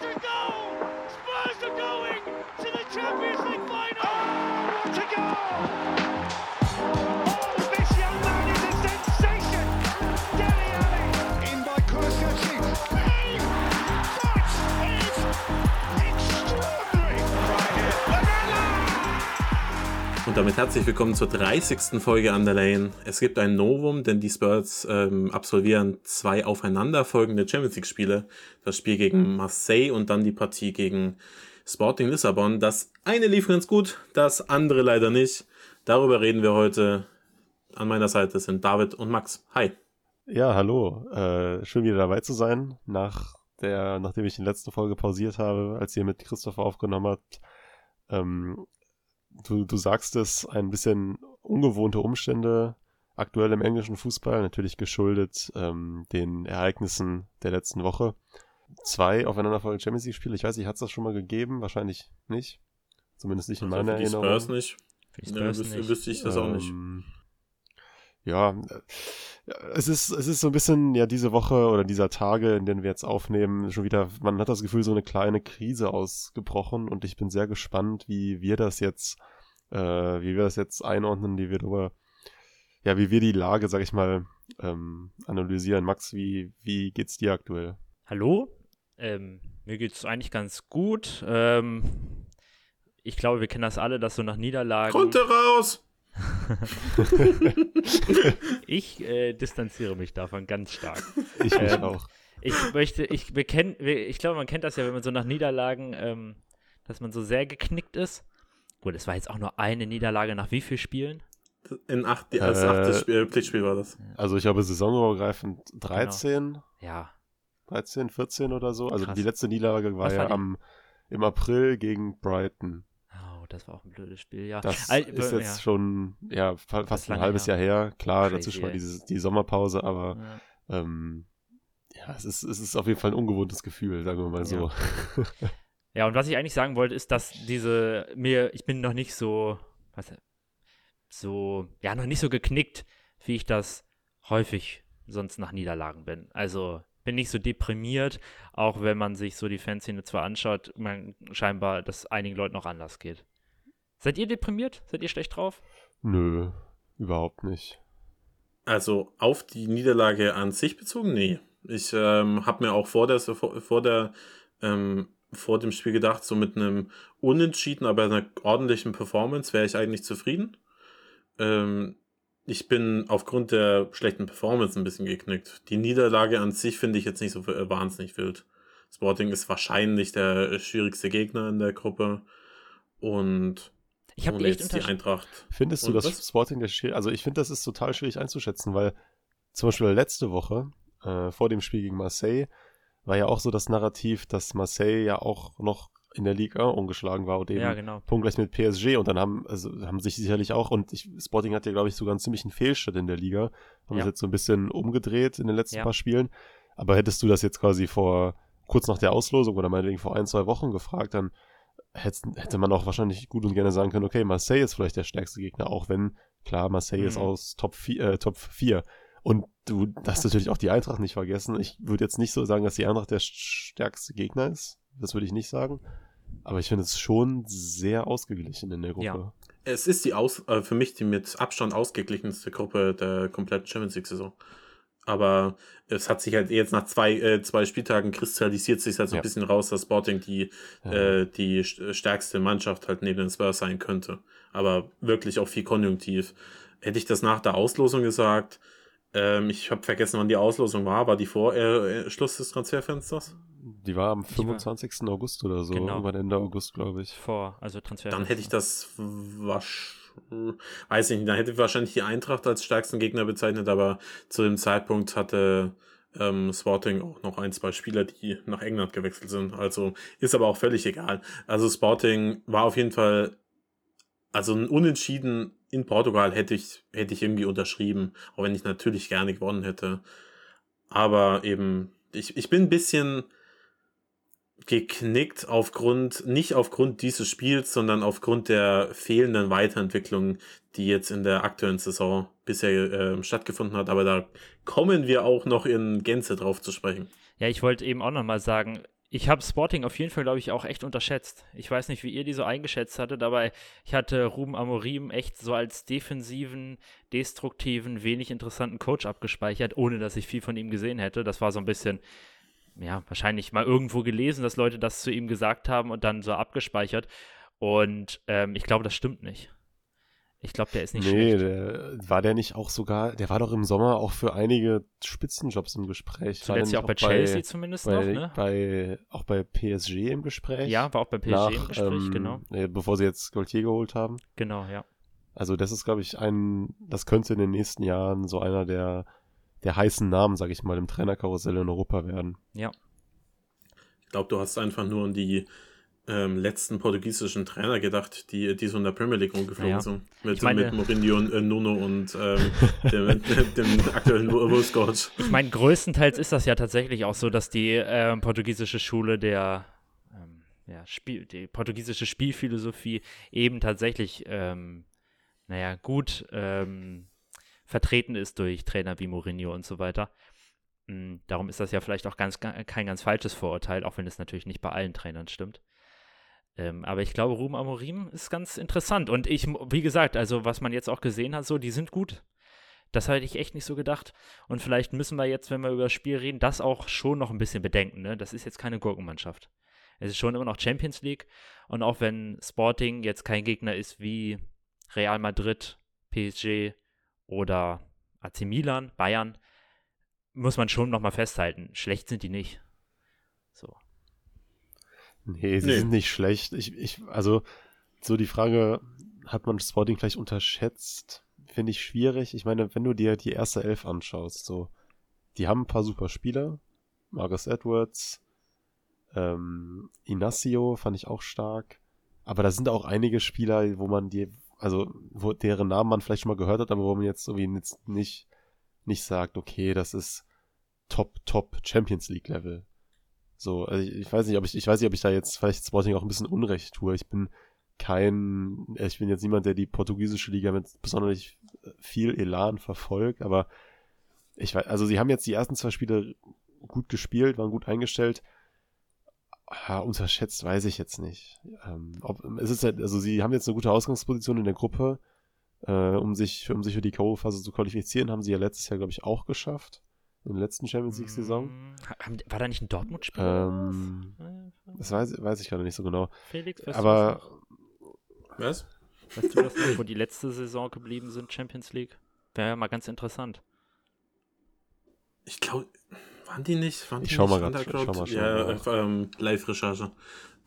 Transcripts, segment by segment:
to goal! Spurs are going to the Champions League final! Oh, what a! Damit herzlich willkommen zur 30. Folge an der Lane. Es gibt ein Novum, denn die Spurs ähm, absolvieren zwei aufeinanderfolgende Champions League Spiele. Das Spiel gegen Marseille und dann die Partie gegen Sporting Lissabon. Das eine lief ganz gut, das andere leider nicht. Darüber reden wir heute. An meiner Seite sind David und Max. Hi. Ja, hallo. Äh, schön wieder dabei zu sein, nach der, nachdem ich die letzte Folge pausiert habe, als ihr mit Christopher aufgenommen habt. Ähm, du, du sagst es, ein bisschen ungewohnte Umstände aktuell im englischen Fußball, natürlich geschuldet ähm, den Ereignissen der letzten Woche. Zwei aufeinanderfolgende Champions League-Spiele, ich weiß nicht, hat es das schon mal gegeben? Wahrscheinlich nicht. Zumindest nicht in Also meiner für die Erinnerung. Spurs nicht. Für die Ja, wüsste, nicht. wüsste ich das auch nicht. Ja, ja, es ist, es ist so ein bisschen, ja, diese Woche oder dieser Tage, in denen wir jetzt aufnehmen, schon wieder, man hat das Gefühl, so eine kleine Krise ausgebrochen und ich bin sehr gespannt, wie wir das jetzt, äh, wie wir das jetzt einordnen, wie wir darüber, ja, wie wir die Lage, sag ich mal, ähm, analysieren. Max, wie, wie geht's dir aktuell? Hallo? Ähm, mir geht's eigentlich ganz gut. Ähm, ich glaube, wir kennen das alle, dass so nach Niederlagen. Runter raus! Ich äh, distanziere mich davon ganz stark. Ich mich Ähm, auch. Ich möchte, ich wir kennen, ich glaube, man kennt das ja, wenn man so nach Niederlagen, ähm, dass man so sehr geknickt ist. Gut, es war jetzt auch nur eine Niederlage nach wie vielen Spielen? In acht, als Äh, achtes Spiel, Pflichtspiel war das. Also ich glaube, saisonübergreifend 13, Ja. 13, 14 oder so. Also Krass. die letzte Niederlage war Was ja war die? am, im April gegen Brighton. Das war auch ein blödes Spiel, ja. Das Al- ist ja. jetzt schon ja, fa- fast ein halbes her. Jahr her. Klar, Crazy, dazwischen war ey. dieses, die Sommerpause, aber Ja. ähm, ja, es ist, es ist auf jeden Fall ein ungewohntes Gefühl, sagen wir mal so. Ja, und was ich eigentlich sagen wollte, ist, dass diese mir, ich bin noch nicht so, was, so, ja, noch nicht so geknickt, wie ich das häufig sonst nach Niederlagen bin. Also bin nicht so deprimiert, auch wenn man sich so die Fanszene zwar anschaut, man scheinbar, dass einigen Leuten noch anders geht. Seid ihr deprimiert? Seid ihr schlecht drauf? Nö, überhaupt nicht. Also auf die Niederlage an sich bezogen? Nee. Ich ähm, habe mir auch vor der, vor, der ähm, vor dem Spiel gedacht, so mit einem Unentschieden, aber einer ordentlichen Performance wäre ich eigentlich zufrieden. Ähm, ich bin aufgrund der schlechten Performance ein bisschen geknickt. Die Niederlage an sich finde ich jetzt nicht so wahnsinnig wild. Sporting ist wahrscheinlich der äh, schwierigste Gegner in der Gruppe und Ich habe echt die Eintracht. Findest du, Und dass was? Sporting der schwierig, also ich finde, das ist total schwierig einzuschätzen, weil zum Beispiel letzte Woche, äh, vor dem Spiel gegen Marseille, war ja auch so das Narrativ, dass Marseille ja auch noch in der Liga ungeschlagen war und eben Ja, genau. punktgleich mit PSG und dann haben, also haben sich sicherlich auch, und ich, Sporting hat ja, glaube ich, sogar einen ziemlichen Fehlstart in der Liga. Haben Ja. das jetzt so ein bisschen umgedreht in den letzten Ja. paar Spielen. Aber hättest du das jetzt quasi vor, kurz nach der Auslosung oder meinetwegen vor ein, zwei Wochen gefragt, dann hätte, hätte man auch wahrscheinlich gut und gerne sagen können, okay, Marseille ist vielleicht der stärkste Gegner, auch wenn, klar, Marseille ist Mhm. aus Top 4, äh, Top 4. Und du darfst natürlich auch die Eintracht nicht vergessen. Ich würde jetzt nicht so sagen, dass die Eintracht der stärkste Gegner ist. Das würde ich nicht sagen. Aber ich finde es schon sehr ausgeglichen in der Gruppe. Ja. Es ist die aus, äh, für mich die mit Abstand ausgeglichenste Gruppe der kompletten Champions League-Saison. Aber es hat sich halt jetzt nach zwei, äh, zwei Spieltagen kristallisiert sich halt so Ja. ein bisschen raus, dass Sporting die, Ja. äh, die st- stärkste Mannschaft halt neben den Spurs sein könnte. Aber wirklich auch viel konjunktiv. Hätte ich das nach der Auslosung gesagt, ähm, ich habe vergessen, wann die Auslosung war, war die vor äh, äh, Schluss des Transferfensters? Die war am war- 25. August oder so, Genau. irgendwann Ende August, glaube ich. Vor, also Transfer. Dann hätte ich das wasch, weiß ich nicht, dann hätte ich wahrscheinlich die Eintracht als stärksten Gegner bezeichnet, aber zu dem Zeitpunkt hatte ähm, Sporting auch noch ein, zwei Spieler, die nach England gewechselt sind. Also ist aber auch völlig egal. Also Sporting war auf jeden Fall, also ein Unentschieden in Portugal hätte ich, hätte ich irgendwie unterschrieben, auch wenn ich natürlich gerne gewonnen hätte. Aber eben, ich, ich bin ein bisschen geknickt aufgrund, nicht aufgrund dieses Spiels, sondern aufgrund der fehlenden Weiterentwicklung, die jetzt in der aktuellen Saison bisher äh, stattgefunden hat. Aber da kommen wir auch noch in Gänze drauf zu sprechen. Ja, ich wollte eben auch nochmal sagen, ich habe Sporting auf jeden Fall, glaube ich, auch echt unterschätzt. Ich weiß nicht, wie ihr die so eingeschätzt hattet, aber ich hatte Ruben Amorim echt so als defensiven, destruktiven, wenig interessanten Coach abgespeichert, ohne dass ich viel von ihm gesehen hätte. Das war so ein bisschen, ja, wahrscheinlich mal irgendwo gelesen, dass Leute das zu ihm gesagt haben und dann so abgespeichert. Und ähm, ich glaube, das stimmt nicht. Ich glaube, der ist nicht nee, schlecht. Der, war der nicht auch sogar, der war doch im Sommer auch für einige Spitzenjobs im Gespräch. Zuletzt ja auch bei Chelsea zumindest bei, noch, ne? Bei, auch bei PSG im Gespräch. Ja, war auch bei PSG nach, im Gespräch, ähm, genau. Bevor sie jetzt Gaultier geholt haben. Genau, ja. Also das ist, glaube ich, ein, das könnte in den nächsten Jahren so einer der, der heißen Namen, sage ich mal, im Trainerkarussell in Europa werden. Ja. Ich glaube, du hast einfach nur an die ähm, letzten portugiesischen Trainer gedacht, die, die so in der Premier League rumgeflogen Ja. sind. Mit, Ich meine- mit Mourinho und äh, Nuno und ähm, dem, dem, dem aktuellen Wolfscoach. Ich meine, größtenteils ist das ja tatsächlich auch so, dass die ähm, portugiesische Schule der ähm, ja, Spiel, die portugiesische Spielphilosophie eben tatsächlich, ähm, naja, gut ähm, vertreten ist durch Trainer wie Mourinho und so weiter. Mm, Darum ist das ja vielleicht auch ganz, ga- kein ganz falsches Vorurteil, auch wenn es natürlich nicht bei allen Trainern stimmt. Ähm, aber ich glaube, Ruben Amorim ist ganz interessant. Und ich, wie gesagt, also was man jetzt auch gesehen hat, so, die sind gut. Das hätte ich echt nicht so gedacht. Und vielleicht müssen wir jetzt, wenn wir über das Spiel reden, das auch schon noch ein bisschen bedenken. Ne? Das ist jetzt keine Gurkenmannschaft. Es ist schon immer noch Champions League. Und auch wenn Sporting jetzt kein Gegner ist wie Real Madrid, PSG oder AC Milan, Bayern, muss man schon nochmal festhalten. Schlecht sind die nicht. So. Nee, sie Nee. sind nicht schlecht. Ich, ich, also, so die Frage, hat man Sporting vielleicht unterschätzt? Finde ich schwierig. Ich meine, wenn du dir die erste Elf anschaust, so, die haben ein paar super Spieler. Marcus Edwards, ähm, Inacio fand ich auch stark. Aber da sind auch einige Spieler, wo man die, also, wo deren Namen man vielleicht schon mal gehört hat, aber wo man jetzt irgendwie jetzt nicht, nicht sagt, okay, das ist Top, Top Champions League Level. So, also ich, ich weiß nicht, ob ich, ich weiß nicht, ob ich da jetzt vielleicht Sporting auch ein bisschen Unrecht tue. Ich bin kein, ich bin jetzt niemand, der die portugiesische Liga mit besonders viel Elan verfolgt, aber ich weiß, also sie haben jetzt die ersten zwei Spiele gut gespielt, waren gut eingestellt. Ja, unterschätzt weiß ich jetzt nicht. Ähm, ob, es ist halt, also sie haben jetzt eine gute Ausgangsposition in der Gruppe, äh, um sich, um sich für die K.O.-Phase zu qualifizieren, haben sie ja letztes Jahr, glaube ich, auch geschafft. In der letzten Champions League-Saison. War da nicht ein Dortmund-Spiel? Ähm, Äh, Das weiß, weiß ich gerade nicht so genau. Felix, weißt Aber du? Was? Weißt du das noch, wo die letzte Saison geblieben sind, Champions League? Wäre ja mal ganz interessant. Ich glaube, waren die nicht? Waren Ich die schau nicht mal ich schau mal schon Ja, äh, ähm, Live-Recherche.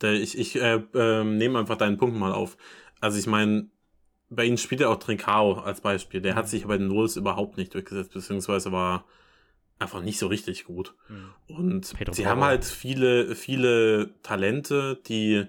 Ich, ich äh, ähm, nehme einfach deinen Punkt mal auf. Also ich meine, bei ihnen spielt ja auch Trincao als Beispiel. Der hat sich bei den Nulls überhaupt nicht durchgesetzt, beziehungsweise war einfach nicht so richtig gut. Hm. Und Pedro sie Porro. haben halt viele, viele Talente, die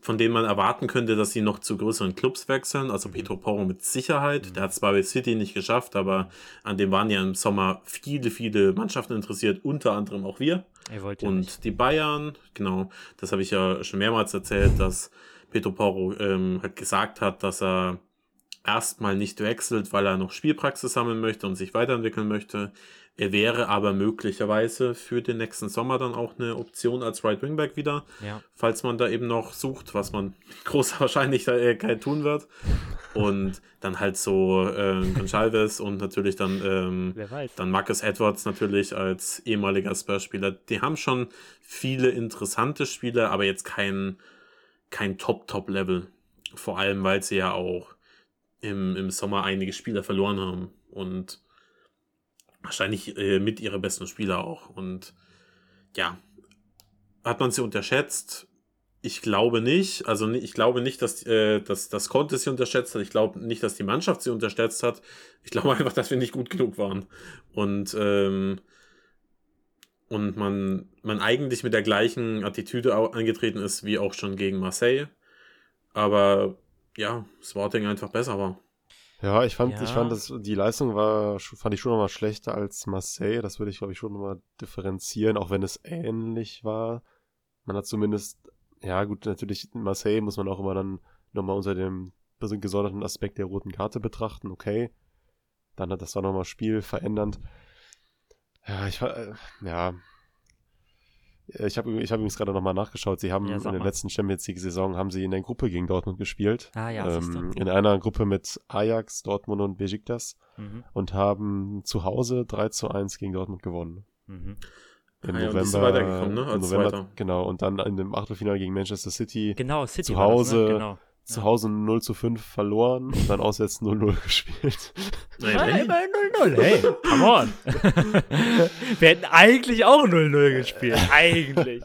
von denen man erwarten könnte, dass sie noch zu größeren Clubs wechseln. Also Mhm. Pedro Porro mit Sicherheit. Der hat es zwar bei City nicht geschafft, aber an dem waren ja im Sommer viele, viele Mannschaften interessiert, unter anderem auch wir. Ja Und nicht. die Bayern, genau, das habe ich ja schon mehrmals erzählt, dass Pedro Porro ähm, halt gesagt hat, dass er erstmal nicht wechselt, weil er noch Spielpraxis sammeln möchte und sich weiterentwickeln möchte. Er wäre aber möglicherweise für den nächsten Sommer dann auch eine Option als Right Wingback wieder, Ja. falls man da eben noch sucht, was man großer Wahrscheinlichkeit tun wird. Und dann halt so ähm, Gonçalves und natürlich dann ähm, dann Marcus Edwards natürlich als ehemaliger Spurs-Spieler. Die haben schon viele interessante Spieler, aber jetzt kein, kein Top-Top-Level. Vor allem, weil sie ja auch im, im Sommer einige Spieler verloren haben. Und wahrscheinlich äh, mit ihre besten Spieler auch. Und ja, hat man sie unterschätzt? Ich glaube nicht. Also ich glaube nicht, dass, äh, dass das Conte sie unterschätzt hat. Ich glaube nicht, dass die Mannschaft sie unterschätzt hat. Ich glaube einfach, dass wir nicht gut genug waren. Und, ähm, und man, man eigentlich mit der gleichen Attitüde angetreten ist, wie auch schon gegen Marseille. Aber ja, Sporting einfach besser war. Ja, ich fand, Ja. ich fand, dass die Leistung war, fand ich schon nochmal schlechter als Marseille. Das würde ich, glaube ich, schon nochmal differenzieren, auch wenn es ähnlich war. Man hat zumindest, ja gut, natürlich Marseille muss man auch immer dann nochmal unter dem gesonderten Aspekt der roten Karte betrachten. Okay, dann hat das war nochmal Spiel verändernd. Ja, ich war, äh, ja. Ich habe ich hab übrigens gerade nochmal nachgeschaut. Sie haben Ja, in der mal. letzten Champions League-Saison haben sie in der Gruppe gegen Dortmund gespielt. Ah ja, ähm, in einer Gruppe mit Ajax, Dortmund und Besiktas Mhm. und haben zu Hause 3 zu 1 gegen Dortmund gewonnen. Mhm. Im Ah ja, November, ne, im als November. Genau, und dann in dem Achtelfinale gegen Manchester City Genau, City Zu war das, Hause- ne? genau. Zu Hause 0 zu 5 verloren und dann auswärts 0-0 gespielt. Nein, nein. immerhin 0-0, hey, come on. Wir hätten eigentlich auch 0-0 gespielt, eigentlich.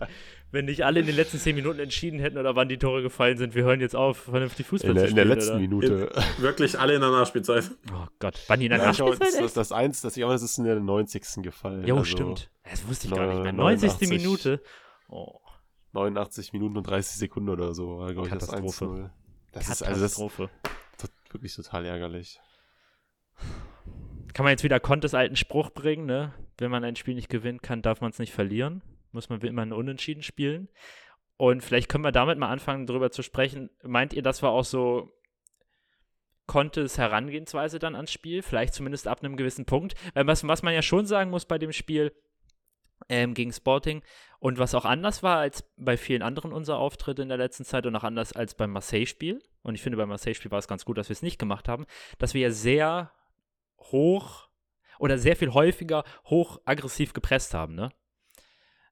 Wenn nicht alle in den letzten 10 Minuten entschieden hätten oder wann die Tore gefallen sind, wir hören jetzt auf, vernünftig Fußball In der, zu in spielen. der letzten oder? Minute. Wirklich alle in der Nachspielzeit. Oh Gott, wann die in der Ja, glaube, Nachspielzeit das, das, das eins, das, ich glaube, das ist in der 90. gefallen. Jo, Also stimmt. Das wusste ich gar nicht mehr. 89. 90. Minute. Oh, 89 Minuten und 30 Sekunden oder so war, glaube ich, das Katastrophe. 1-0. Das ist also das tot- wirklich total ärgerlich. Kann man jetzt wieder Contes alten Spruch bringen, ne? Wenn man ein Spiel nicht gewinnen kann, darf man es nicht verlieren. Muss man immer ein Unentschieden spielen. Und vielleicht können wir damit mal anfangen, darüber zu sprechen. Meint ihr, das war auch so Contes Herangehensweise dann ans Spiel? Vielleicht zumindest ab einem gewissen Punkt. Weil was, was man ja schon sagen muss bei dem Spiel ähm, gegen Sporting und was auch anders war als bei vielen anderen unserer Auftritte in der letzten Zeit und auch anders als beim Marseille-Spiel. Und ich finde, beim Marseille-Spiel war es ganz gut, dass wir es nicht gemacht haben, dass wir ja sehr hoch oder sehr viel häufiger hoch aggressiv gepresst haben, ne?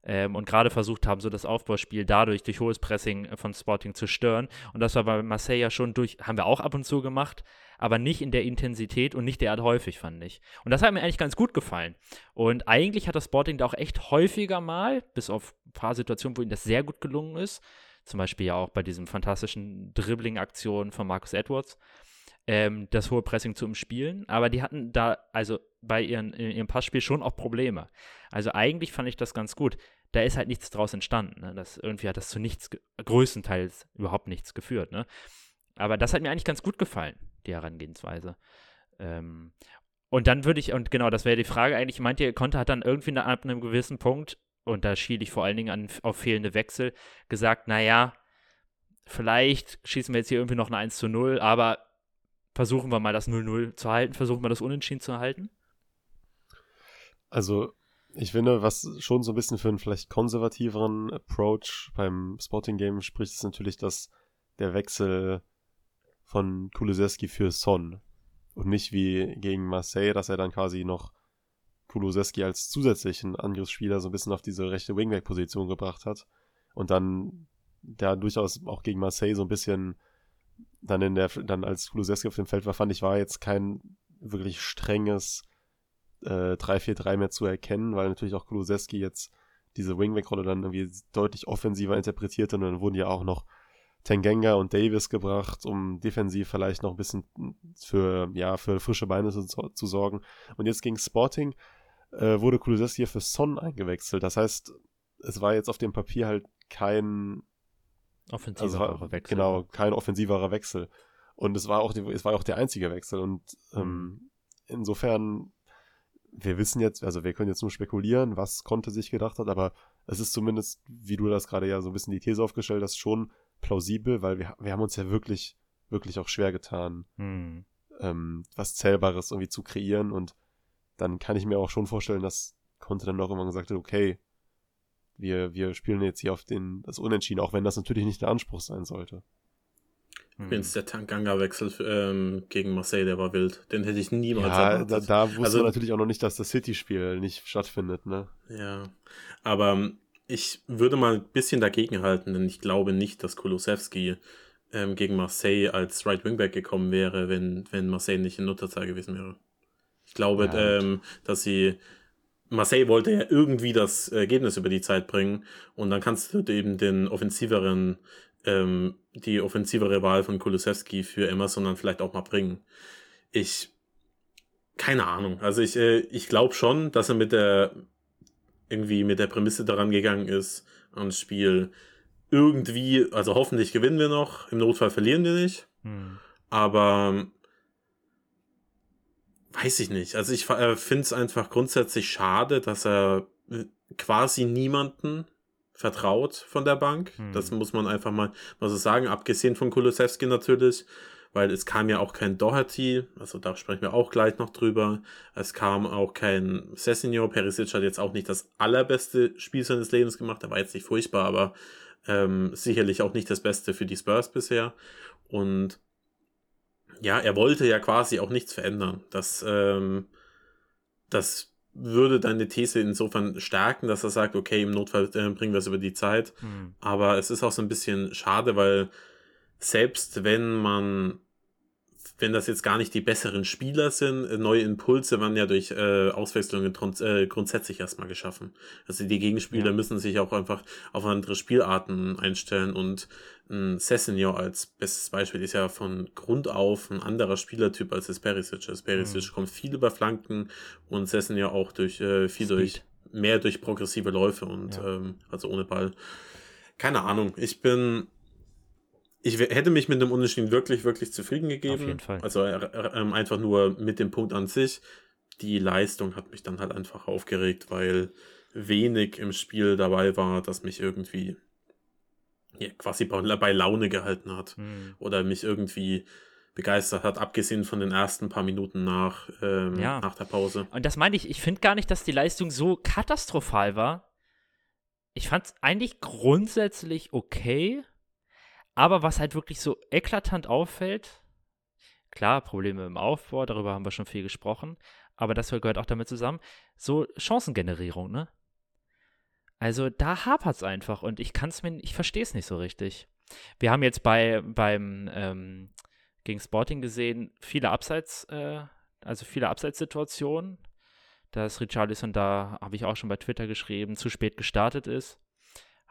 Ähm, und gerade versucht haben, so das Aufbauspiel dadurch durch hohes Pressing äh, von Sporting zu stören. Und das war bei Marseille ja schon durch, haben wir auch ab und zu gemacht, aber nicht in der Intensität und nicht derart häufig, fand ich. Und das hat mir eigentlich ganz gut gefallen. Und eigentlich hat das Sporting da auch echt häufiger mal, bis auf ein paar Situationen, wo ihnen das sehr gut gelungen ist, zum Beispiel ja auch bei diesem fantastischen Dribbling-Aktion von Marcus Edwards, ähm, das hohe Pressing zu umspielen, aber die hatten da also bei ihren, ihrem Passspiel schon auch Probleme. Also eigentlich fand ich das ganz gut. Da ist halt nichts draus entstanden. Ne? Das, irgendwie hat das zu nichts, größtenteils überhaupt nichts geführt. Ne? Aber das hat mir eigentlich ganz gut gefallen, die Herangehensweise. Ähm, und dann würde ich, und genau, das wäre die Frage eigentlich, meint ihr, Konter hat dann irgendwie ab einem gewissen Punkt, und da schiele ich vor allen Dingen an, auf fehlende Wechsel, gesagt, naja, vielleicht schießen wir jetzt hier irgendwie noch ein 1 zu 0, aber versuchen wir mal das 0-0 zu halten, versuchen wir das Unentschieden zu halten. Also, ich finde, was schon so ein bisschen für einen vielleicht konservativeren Approach beim Sporting Game spricht, ist natürlich, dass der Wechsel von Kulusewski für Son und nicht wie gegen Marseille, dass er dann quasi noch Kulusewski als zusätzlichen Angriffsspieler so ein bisschen auf diese rechte Wingback-Position gebracht hat und dann da durchaus auch gegen Marseille so ein bisschen dann in der dann als Kulusewski auf dem Feld war, fand ich, war jetzt kein wirklich strenges äh, 3-4-3 mehr zu erkennen, weil natürlich auch Kulusewski jetzt diese Wingback-Rolle dann irgendwie deutlich offensiver interpretiert und dann wurden ja auch noch Tengenga und Davis gebracht, um defensiv vielleicht noch ein bisschen für, ja, für frische Beine zu, zu sorgen. Und jetzt gegen Sporting äh, wurde Kulusewski für Son eingewechselt. Das heißt, es war jetzt auf dem Papier halt kein Offensiver also Wechsel. Genau, kein offensiverer Wechsel. Und es war auch, es war auch der einzige Wechsel. Und ähm, insofern, wir wissen jetzt, also wir können jetzt nur spekulieren, was Conte sich gedacht hat, aber es ist zumindest, wie du das gerade ja so ein bisschen die These aufgestellt hast, schon plausibel, weil wir, wir haben uns ja wirklich, wirklich auch schwer getan, Hm. ähm, was Zählbares irgendwie zu kreieren. Und dann kann ich mir auch schon vorstellen, dass Conte dann auch irgendwann gesagt hat, okay, wir, wir spielen jetzt hier auf den, das Unentschieden, auch wenn das natürlich nicht der Anspruch sein sollte. Hm. Übrigens, der Tanganga-Wechsel ähm, gegen Marseille, der war wild. Den hätte ich niemals Ja, erwartet. da, da wusste Also- man natürlich auch noch nicht, dass das City-Spiel nicht stattfindet, ne? Ja, aber ähm, ich würde mal ein bisschen dagegen halten, denn ich glaube nicht, dass Kulusewski ähm, gegen Marseille als Right Wingback gekommen wäre, wenn, wenn Marseille nicht in Unterzahl gewesen wäre. Ich glaube, Ja, ähm, dass sie Marseille wollte ja irgendwie das Ergebnis über die Zeit bringen und dann kannst du eben den offensiveren, ähm, die offensivere Wahl von Kulusewski für Emerson dann vielleicht auch mal bringen. Ich, keine Ahnung. Also ich, äh, ich glaube schon, dass er mit der irgendwie mit der Prämisse daran gegangen ist, ans Spiel irgendwie, also hoffentlich gewinnen wir noch, im Notfall verlieren wir nicht, Hm. aber weiß ich nicht. Also ich äh, finde es einfach grundsätzlich schade, dass er äh, quasi niemanden vertraut von der Bank. Hm. Das muss man einfach mal, mal so sagen, abgesehen von Kulusewski natürlich, weil es kam ja auch kein Doherty, also da sprechen wir auch gleich noch drüber. Es kam auch kein Sessignon. Perisic hat jetzt auch nicht das allerbeste Spiel seines Lebens gemacht, er war jetzt nicht furchtbar, aber ähm, sicherlich auch nicht das Beste für die Spurs bisher. Und ja, er wollte ja quasi auch nichts verändern. Das, ähm, das würde deine These insofern stärken, dass er sagt, okay, im Notfall äh, bringen wir es über die Zeit. Hm. Aber es ist auch so ein bisschen schade, weil selbst wenn man, wenn das jetzt gar nicht die besseren Spieler sind, äh, neue Impulse werden ja durch äh, Auswechslungen äh, grundsätzlich erstmal geschaffen. Also die Gegenspieler Ja. müssen sich auch einfach auf andere Spielarten einstellen und ein Sessignon als bestes Beispiel ist ja von Grund auf ein anderer Spielertyp als das Perisic. Das Perisic Mhm. kommt viel über Flanken und Sessignon auch durch äh, viel Speed. durch mehr durch progressive Läufe und Ja. ähm, also ohne Ball. Keine Ahnung. Ich bin ich hätte mich mit dem Unentschieden wirklich, wirklich zufrieden gegeben. Auf jeden Fall. Also äh, äh, ähm, einfach nur mit dem Punkt an sich. Die Leistung hat mich dann halt einfach aufgeregt, weil wenig im Spiel dabei war, das mich irgendwie ja, quasi bei, Laune gehalten hat Hm. oder mich irgendwie begeistert hat, abgesehen von den ersten paar Minuten nach, ähm, Ja. nach der Pause. Und das meine ich, ich finde gar nicht, dass die Leistung so katastrophal war. Ich fand es eigentlich grundsätzlich okay, aber was halt wirklich so eklatant auffällt, klar, Probleme im Aufbau, darüber haben wir schon viel gesprochen, aber das gehört auch damit zusammen, so Chancengenerierung, ne? Also da hapert es einfach und ich kann es mir, ich verstehe es nicht so richtig. Wir haben jetzt bei, beim ähm, gegen Sporting gesehen, viele Abseits, äh, also viele Abseitssituationen, dass Richarlison da, habe ich auch schon bei Twitter geschrieben, zu spät gestartet ist.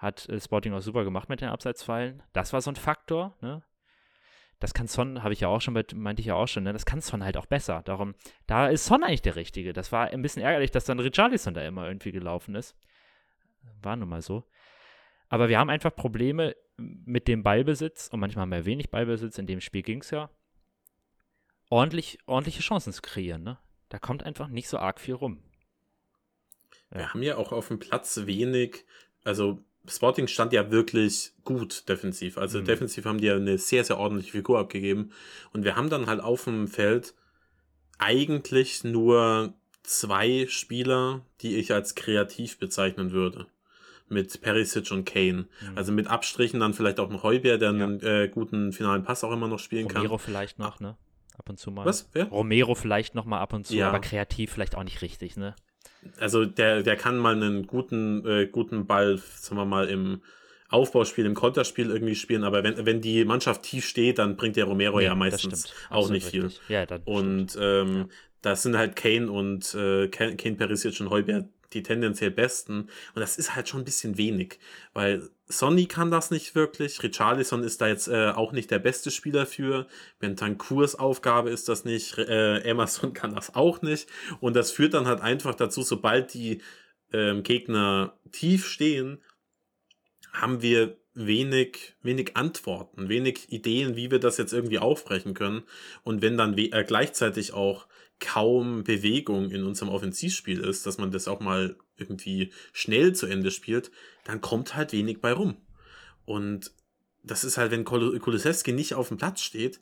Hat äh, Sporting auch super gemacht mit den Abseitsfallen. Das war so ein Faktor, ne? Das kann Son, habe ich ja auch schon, meinte ich ja auch schon, ne? Das kann Son halt auch besser. Darum, da ist Son eigentlich der Richtige. Das war ein bisschen ärgerlich, dass dann Richarlison da immer irgendwie gelaufen ist. War nun mal so. Aber wir haben einfach Probleme mit dem Ballbesitz und manchmal haben wir wenig Ballbesitz. In dem Spiel ging es ja. Ordentlich, ordentliche Chancen zu kreieren, ne? Da kommt einfach nicht so arg viel rum. Ja. Wir haben ja auch auf dem Platz wenig, also Sporting stand ja wirklich gut defensiv. Also Mhm. defensiv haben die ja eine sehr, sehr ordentliche Figur abgegeben. Und wir haben dann halt auf dem Feld eigentlich nur zwei Spieler, die ich als kreativ bezeichnen würde. Mit Perisic und Kane. Mhm. Also mit Abstrichen dann vielleicht auch noch Heuber, der Ja. einen äh, guten finalen Pass auch immer noch spielen Romero kann. vielleicht noch, ne? Ab und zu mal. Was? Wer? Romero vielleicht noch mal ab und zu, Ja. aber kreativ vielleicht auch nicht richtig, ne? Also der, der kann mal einen guten, äh, guten Ball, sagen wir mal, im Aufbauspiel, im Konterspiel irgendwie spielen, aber wenn, wenn die Mannschaft tief steht, dann bringt der Romero Nee, ja meistens auch nicht viel. Ja. Und ähm, das sind halt Kane und äh, Kane, Kane Perisic und Heuberg die tendenziell besten. Und das ist halt schon ein bisschen wenig, weil Sonny kann das nicht wirklich. Richarlison ist da jetzt äh, auch nicht der beste Spieler für. Bentancurs Aufgabe ist das nicht. Äh, Emerson kann das auch nicht. Und das führt dann halt einfach dazu, sobald die ähm, Gegner tief stehen, haben wir wenig, wenig Antworten, wenig Ideen, wie wir das jetzt irgendwie aufbrechen können. Und wenn dann äh, gleichzeitig auch kaum Bewegung in unserem Offensivspiel ist, dass man das auch mal irgendwie schnell zu Ende spielt, dann kommt halt wenig bei rum. Und das ist halt, wenn Kol- Kulusewski nicht auf dem Platz steht,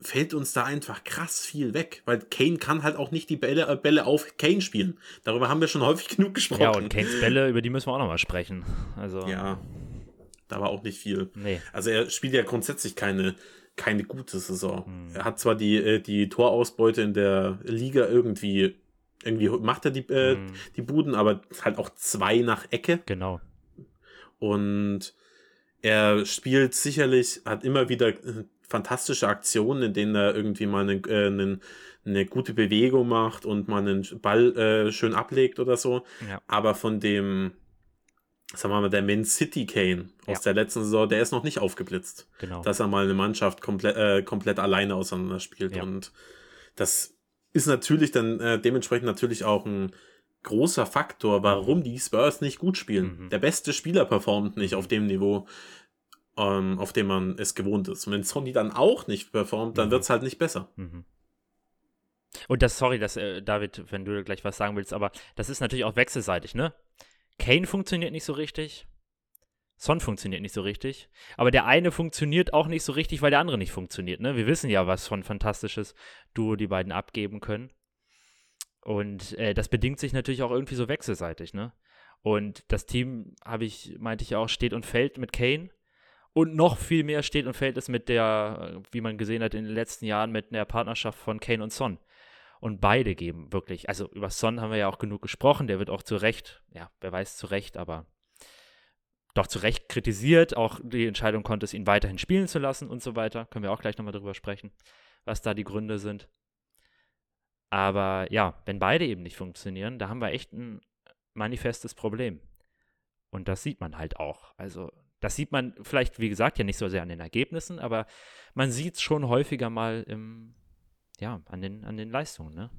fällt uns da einfach krass viel weg, weil Kane kann halt auch nicht die Bälle, äh, Bälle auf Kane spielen. Darüber haben wir schon häufig genug gesprochen. ja, und Kanes Bälle, über die müssen wir auch noch mal sprechen. Also, Ja, da war auch nicht viel. nee. Also er spielt ja grundsätzlich keine, keine gute Saison. Hm. Er hat zwar die, äh, die Torausbeute in der Liga irgendwie, irgendwie macht er die, äh, Hm, die Buden, aber halt auch zwei nach Ecke. genau. Und er spielt sicherlich, hat immer wieder äh, fantastische Aktionen, in denen er irgendwie mal einen, äh, einen, eine gute Bewegung macht und mal einen Ball äh, schön ablegt oder so. Ja. Aber von dem, sagen wir mal, der Man City Kane aus Ja. der letzten Saison, der ist noch nicht aufgeblitzt, Genau. dass er mal eine Mannschaft komplett, äh, komplett alleine auseinander spielt. Ja. Und das ist natürlich dann äh, dementsprechend natürlich auch ein großer Faktor, warum die Spurs nicht gut spielen. Mhm. Der beste Spieler performt nicht auf dem Niveau, ähm, auf dem man es gewohnt ist. Und wenn Sony dann auch nicht performt, dann Mhm. wird es halt nicht besser. Mhm. Und das, sorry, dass, äh, David, wenn du gleich was sagen willst, aber das ist natürlich auch wechselseitig, ne? Kane funktioniert nicht so richtig. Son funktioniert nicht so richtig. Aber der eine funktioniert auch nicht so richtig, weil der andere nicht funktioniert. Ne? Wir wissen ja, was von fantastisches Duo die beiden abgeben können. Und äh, das bedingt sich natürlich auch irgendwie so wechselseitig. Ne? Und das Team, habe ich, meinte ich auch, steht und fällt mit Kane. Und noch viel mehr steht und fällt es mit der, wie man gesehen hat in den letzten Jahren, mit der Partnerschaft von Kane und Son. Und beide geben wirklich, also über Son haben wir ja auch genug gesprochen, der wird auch zu Recht, ja, wer weiß zu Recht, aber doch zu Recht kritisiert. Auch die Entscheidung konnte es ihn weiterhin spielen zu lassen und so weiter. Können wir auch gleich nochmal drüber sprechen, was da die Gründe sind. Aber ja, wenn beide eben nicht funktionieren, da haben wir echt ein manifestes Problem. Und das sieht man halt auch. Also, das sieht man vielleicht, wie gesagt, ja nicht so sehr an den Ergebnissen, aber man sieht es schon häufiger mal im, ja, an den, an den Leistungen, ne?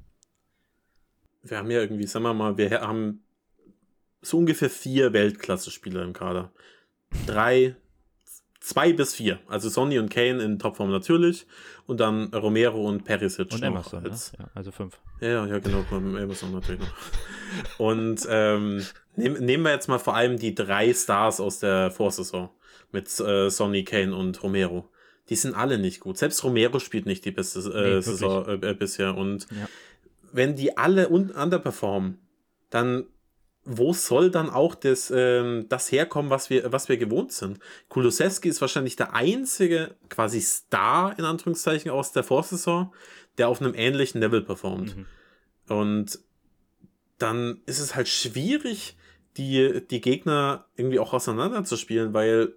Wir haben ja irgendwie, sagen wir mal, wir haben so ungefähr vier Weltklasse-Spieler im Kader. Drei, zwei bis vier. Also Sonny und Kane in Topform natürlich. Und dann Romero und Perisic. Und Emerson, als, ne? ja, also fünf. Ja, ja, genau, Emerson natürlich noch. Und ähm, nehm, nehmen wir jetzt mal vor allem die drei Stars aus der Vorsaison. Mit äh, Sonny, Kane und Romero. Die sind alle nicht gut. Selbst Romero spielt nicht die beste äh, nee, Saison äh, bisher. Und ja. wenn die alle underperformen, dann wo soll dann auch das, ähm, das herkommen, was wir, was wir gewohnt sind? Kulusewski ist wahrscheinlich der einzige quasi Star, in Anführungszeichen, aus der Vorsaison, der auf einem ähnlichen Level performt. Mhm. Und dann ist es halt schwierig, die, die Gegner irgendwie auch auseinanderzuspielen, weil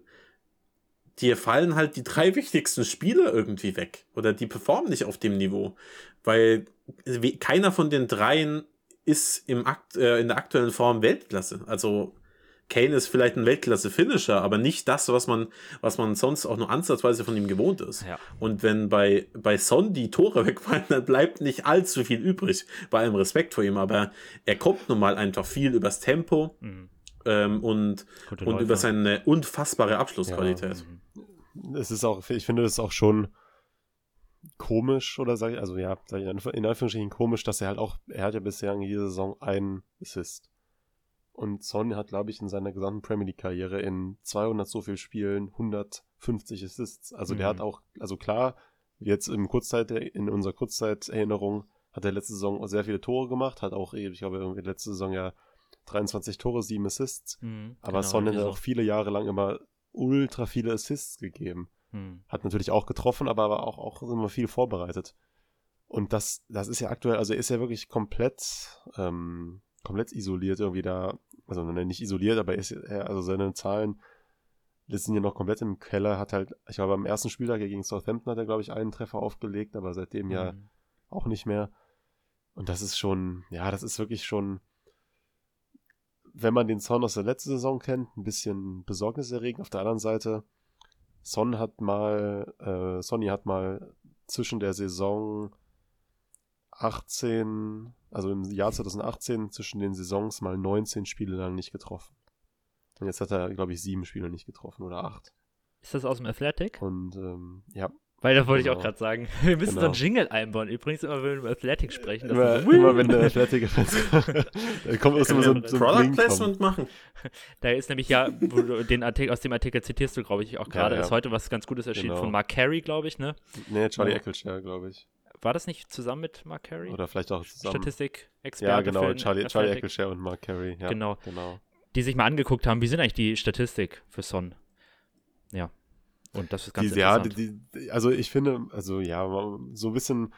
dir fallen halt die drei wichtigsten Spieler irgendwie weg. Oder die performen nicht auf dem Niveau. Weil keiner von den dreien ist im Akt, äh, in der aktuellen Form Weltklasse. Also Kane ist vielleicht ein Weltklasse-Finisher, aber nicht das, was man, was man sonst auch nur ansatzweise von ihm gewohnt ist. Ja. Und wenn bei, bei Son die Tore wegfallen, dann bleibt nicht allzu viel übrig. Bei allem Respekt vor ihm, aber er kommt nun mal einfach viel übers Tempo mhm. ähm, und, und über seine unfassbare Abschlussqualität. Ja, es ist auch, ich finde es auch schon komisch oder sage ich, also ja, sag ich in Anführungsstrichen komisch, dass er halt auch, er hat ja bisher in jeder Saison einen Assist. Und Son hat, glaube ich, in seiner gesamten Premier League-Karriere in 200 so viel Spielen 150 Assists. Also mhm. der hat mhm. auch, also klar, jetzt im Kurzzeit, in unserer Kurzzeiterinnerung hat er letzte Saison sehr viele Tore gemacht, hat auch, ich glaube, irgendwie letzte Saison ja 23 Tore, 7 Assists. Mhm, aber genau, Son hat auch viele Jahre lang immer ultra viele Assists gegeben. Hm. Hat natürlich auch getroffen, aber war auch, auch immer viel vorbereitet. Und das, das ist ja aktuell, also er ist ja wirklich komplett, ähm, komplett isoliert irgendwie da, also nicht isoliert, aber ist, also seine Zahlen sind ja noch komplett im Keller, hat halt, ich glaube, am ersten Spieltag gegen Southampton hat er, glaube ich, einen Treffer aufgelegt, aber seitdem mhm. ja hm. auch nicht mehr. Und das ist schon, ja, das ist wirklich schon, wenn man den Sound aus der letzten Saison kennt, ein bisschen besorgniserregend. Auf der anderen Seite, Son hat mal, äh, Sonny hat mal zwischen der Saison 18, also im Jahr 2018 zwischen den Saisons mal 19 Spiele lang nicht getroffen. Und jetzt hat er, glaube ich, sieben Spiele nicht getroffen oder acht. Ist das aus dem Athletic? Und ähm, ja, weil da wollte genau. ich auch gerade sagen, wir müssen genau. so einen Jingle einbauen. Übrigens immer, wenn wir über Athletic sprechen. Immer, so, immer wenn der Athletic da kommt uns immer so ein, so ein Product Placement machen. Da ist nämlich ja, den Artikel, aus dem Artikel zitierst du, glaube ich, auch gerade, ja, ja. ist heute was ganz Gutes erschienen genau. von Mark Carey, glaube ich, ne? Nee, Charlie ja. Eccleshare, glaube ich. War das nicht zusammen mit Mark Carey? Oder vielleicht auch zusammen. Statistik-Experte. Ja, genau, Charlie, Charlie Eccleshare und Mark Carey. Ja, genau. genau. Die sich mal angeguckt haben, wie sind eigentlich die Statistik für Son? Ja. Und das ist ganz die. Ja, die, die, also ich finde, also ja, so ein bisschen,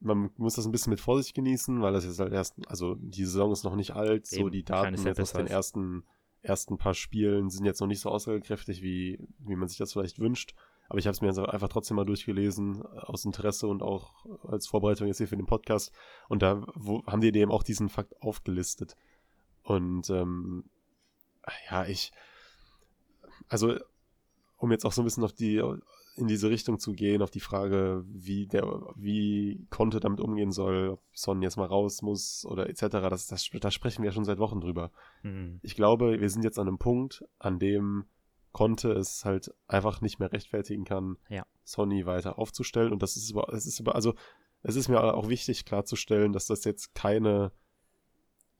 man muss das ein bisschen mit Vorsicht genießen, weil das jetzt halt erst, also die Saison ist noch nicht alt, Eben, so die Daten jetzt aus den ersten, ersten paar Spielen sind jetzt noch nicht so aussagekräftig, wie, wie man sich das vielleicht wünscht. Aber ich habe es mir jetzt einfach trotzdem mal durchgelesen, aus Interesse und auch als Vorbereitung jetzt hier für den Podcast. Und da wo, haben die eben auch diesen Fakt aufgelistet. Und ähm, ja, ich, also um jetzt auch so ein bisschen auf die, in diese Richtung zu gehen, auf die Frage, wie der, wie Conte damit umgehen soll, ob Son jetzt mal raus muss oder etc., das, das, da sprechen wir ja schon seit Wochen drüber. Mhm. Ich glaube, wir sind jetzt an einem Punkt, an dem Conte es halt einfach nicht mehr rechtfertigen kann, ja. Sonny weiter aufzustellen. Und das ist über, es ist über, also es ist mir auch wichtig klarzustellen, dass das jetzt keine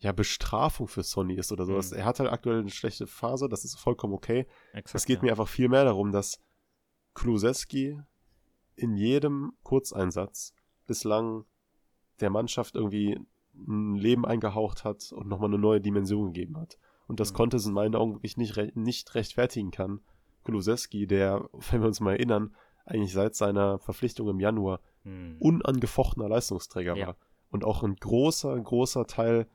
ja, Bestrafung für Sonny ist oder sowas. Mhm. Er hat halt aktuell eine schlechte Phase, das ist vollkommen okay. Exakt, Es geht ja. mir einfach viel mehr darum, dass Kulusewski in jedem Kurzeinsatz bislang der Mannschaft irgendwie ein Leben eingehaucht hat und nochmal eine neue Dimension gegeben hat. Und das Mhm. konnte es in meinen Augen wirklich nicht, re nicht rechtfertigen kann. Kulusewski, der, wenn wir uns mal erinnern, eigentlich seit seiner Verpflichtung im Januar Hm. unangefochtener Leistungsträger Ja. war. Und auch ein großer, großer Teil,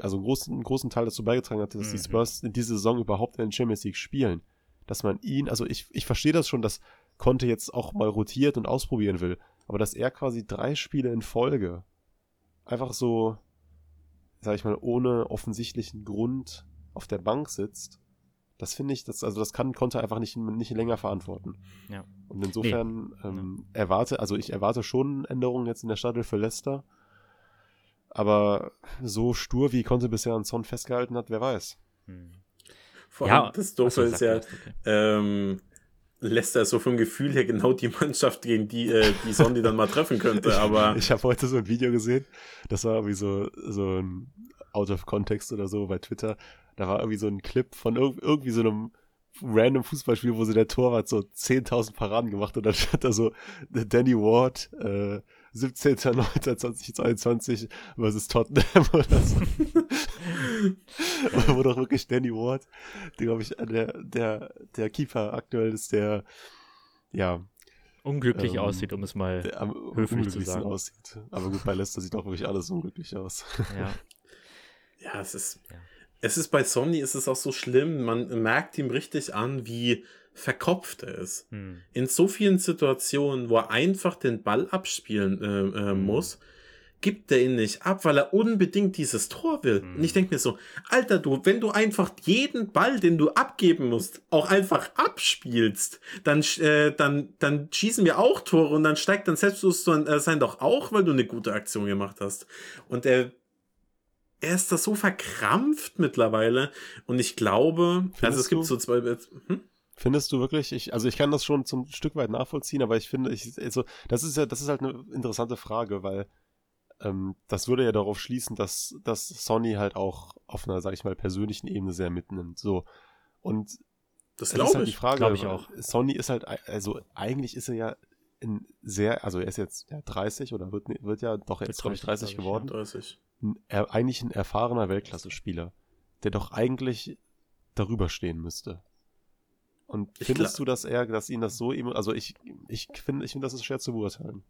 also einen großen, großen Teil dazu beigetragen hat, dass die Mhm. Spurs in dieser Saison überhaupt in der Champions League spielen. Dass man ihn, also ich, ich verstehe das schon, dass Conte jetzt auch mal rotiert und ausprobieren will, aber dass er quasi drei Spiele in Folge einfach so, sag ich mal, ohne offensichtlichen Grund auf der Bank sitzt, das finde ich, das, also das kann Conte einfach nicht, nicht länger verantworten. Ja. Und insofern ähm, erwarte, also ich erwarte schon Änderungen jetzt in der Stadt für Leicester. Aber so stur, wie Conte bisher an Son festgehalten hat, wer weiß. Hm. Vor Ja, allem das Doofe ist ja, erst, okay. ähm, Leicester ist so vom Gefühl her genau die Mannschaft, gegen die äh, die Sondi dann mal treffen könnte, aber Ich habe heute so ein Video gesehen, das war irgendwie so, so ein Out of Context oder so bei Twitter. Da war irgendwie so ein Clip von irg irgendwie so einem random Fußballspiel, wo so der Torwart so 10.000 Paraden gemacht hat und dann stand da so Danny Ward, äh, 17.09.2022 versus Tottenham oder so. wo doch wirklich Danny Ward, der glaube ich der, der, der Keeper aktuell ist, der ja, Unglücklich ähm, aussieht, um es mal. höflich zu sagen. aussieht. Aber gut, bei Leicester sieht auch wirklich alles unglücklich aus. Ja. ja, es ist Ja. es ist bei Sonny ist es auch so schlimm, man merkt ihm richtig an, wie verkopft er ist. Hm. in so vielen Situationen, wo er einfach den Ball abspielen äh, äh, Mhm. muss, gibt er ihn nicht ab, weil er unbedingt dieses Tor will. Mhm. Und ich denke mir so, Alter, du, wenn du einfach jeden Ball, den du abgeben musst, auch einfach abspielst, dann, äh, dann, dann schießen wir auch Tore und dann steigt dein Selbstbewusstsein äh, sein doch auch, weil du eine gute Aktion gemacht hast. Und er, er ist da so verkrampft mittlerweile und ich glaube, also Findest es gibt du? so zwei, hm? Findest du wirklich? Ich, also ich kann das schon zum Stück weit nachvollziehen, aber ich finde, ich, also das ist ja, das ist halt eine interessante Frage, weil ähm, das würde ja darauf schließen, dass, dass Sony halt auch auf einer, sag ich mal, persönlichen Ebene sehr mitnimmt. So. Und das ist glaube halt die ich. Frage, ich auch. Sony ist halt, also eigentlich ist er ja in sehr, also er ist jetzt ja, 30 oder wird, wird ja doch jetzt, glaube ich, 30 30, glaub ich, geworden. 30. ein, er, eigentlich ein erfahrener Weltklasse-Spieler, der doch eigentlich darüber stehen müsste. Und findest du, dass er, dass ihn das so eben, also ich, ich finde, ich finde, das ist schwer zu beurteilen.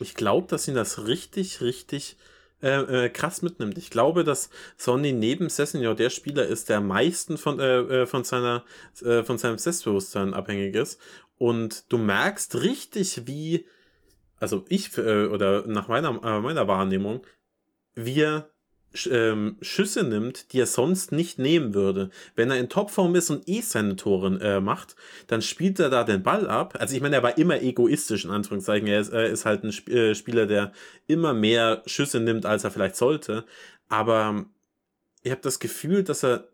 Ich glaube, dass ihn das richtig, richtig äh, äh, krass mitnimmt. Ich glaube, dass Sonny neben Sessignon der Spieler ist, der am meisten von, äh, äh, von, seiner, äh, von seinem Selbstbewusstsein abhängig ist. Und du merkst richtig, wie, also ich, äh, oder nach meiner, äh, meiner Wahrnehmung, Sch- ähm, Schüsse nimmt, die er sonst nicht nehmen würde. Wenn er in Topform ist und eh seine Tore äh, macht, dann spielt er da den Ball ab. Also ich meine, er war immer egoistisch, in Anführungszeichen. Er ist, er ist halt ein Sp äh, Spieler, der immer mehr Schüsse nimmt, als er vielleicht sollte. Aber ich habe das Gefühl, dass er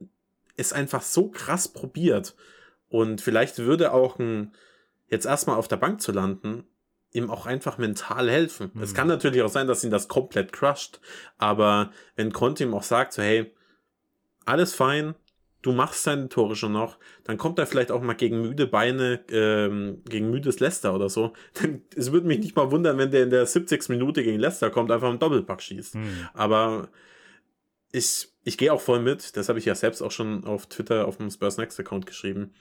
es einfach so krass probiert. Und vielleicht würde auch ein, jetzt erstmal auf der Bank zu landen, ihm auch einfach mental helfen. Mhm. Es kann natürlich auch sein, dass ihn das komplett crusht. Aber wenn Conte ihm auch sagt, so hey, alles fein, du machst deine Tore schon noch, dann kommt er vielleicht auch mal gegen müde Beine, ähm, gegen müdes Leicester oder so. Es würde mich nicht mal wundern, wenn der in der 70. Minute gegen Leicester kommt, einfach einen Doppelpack schießt. Hm. Aber ich, ich gehe auch voll mit, das habe ich ja selbst auch schon auf Twitter auf dem Spurs Next Account geschrieben.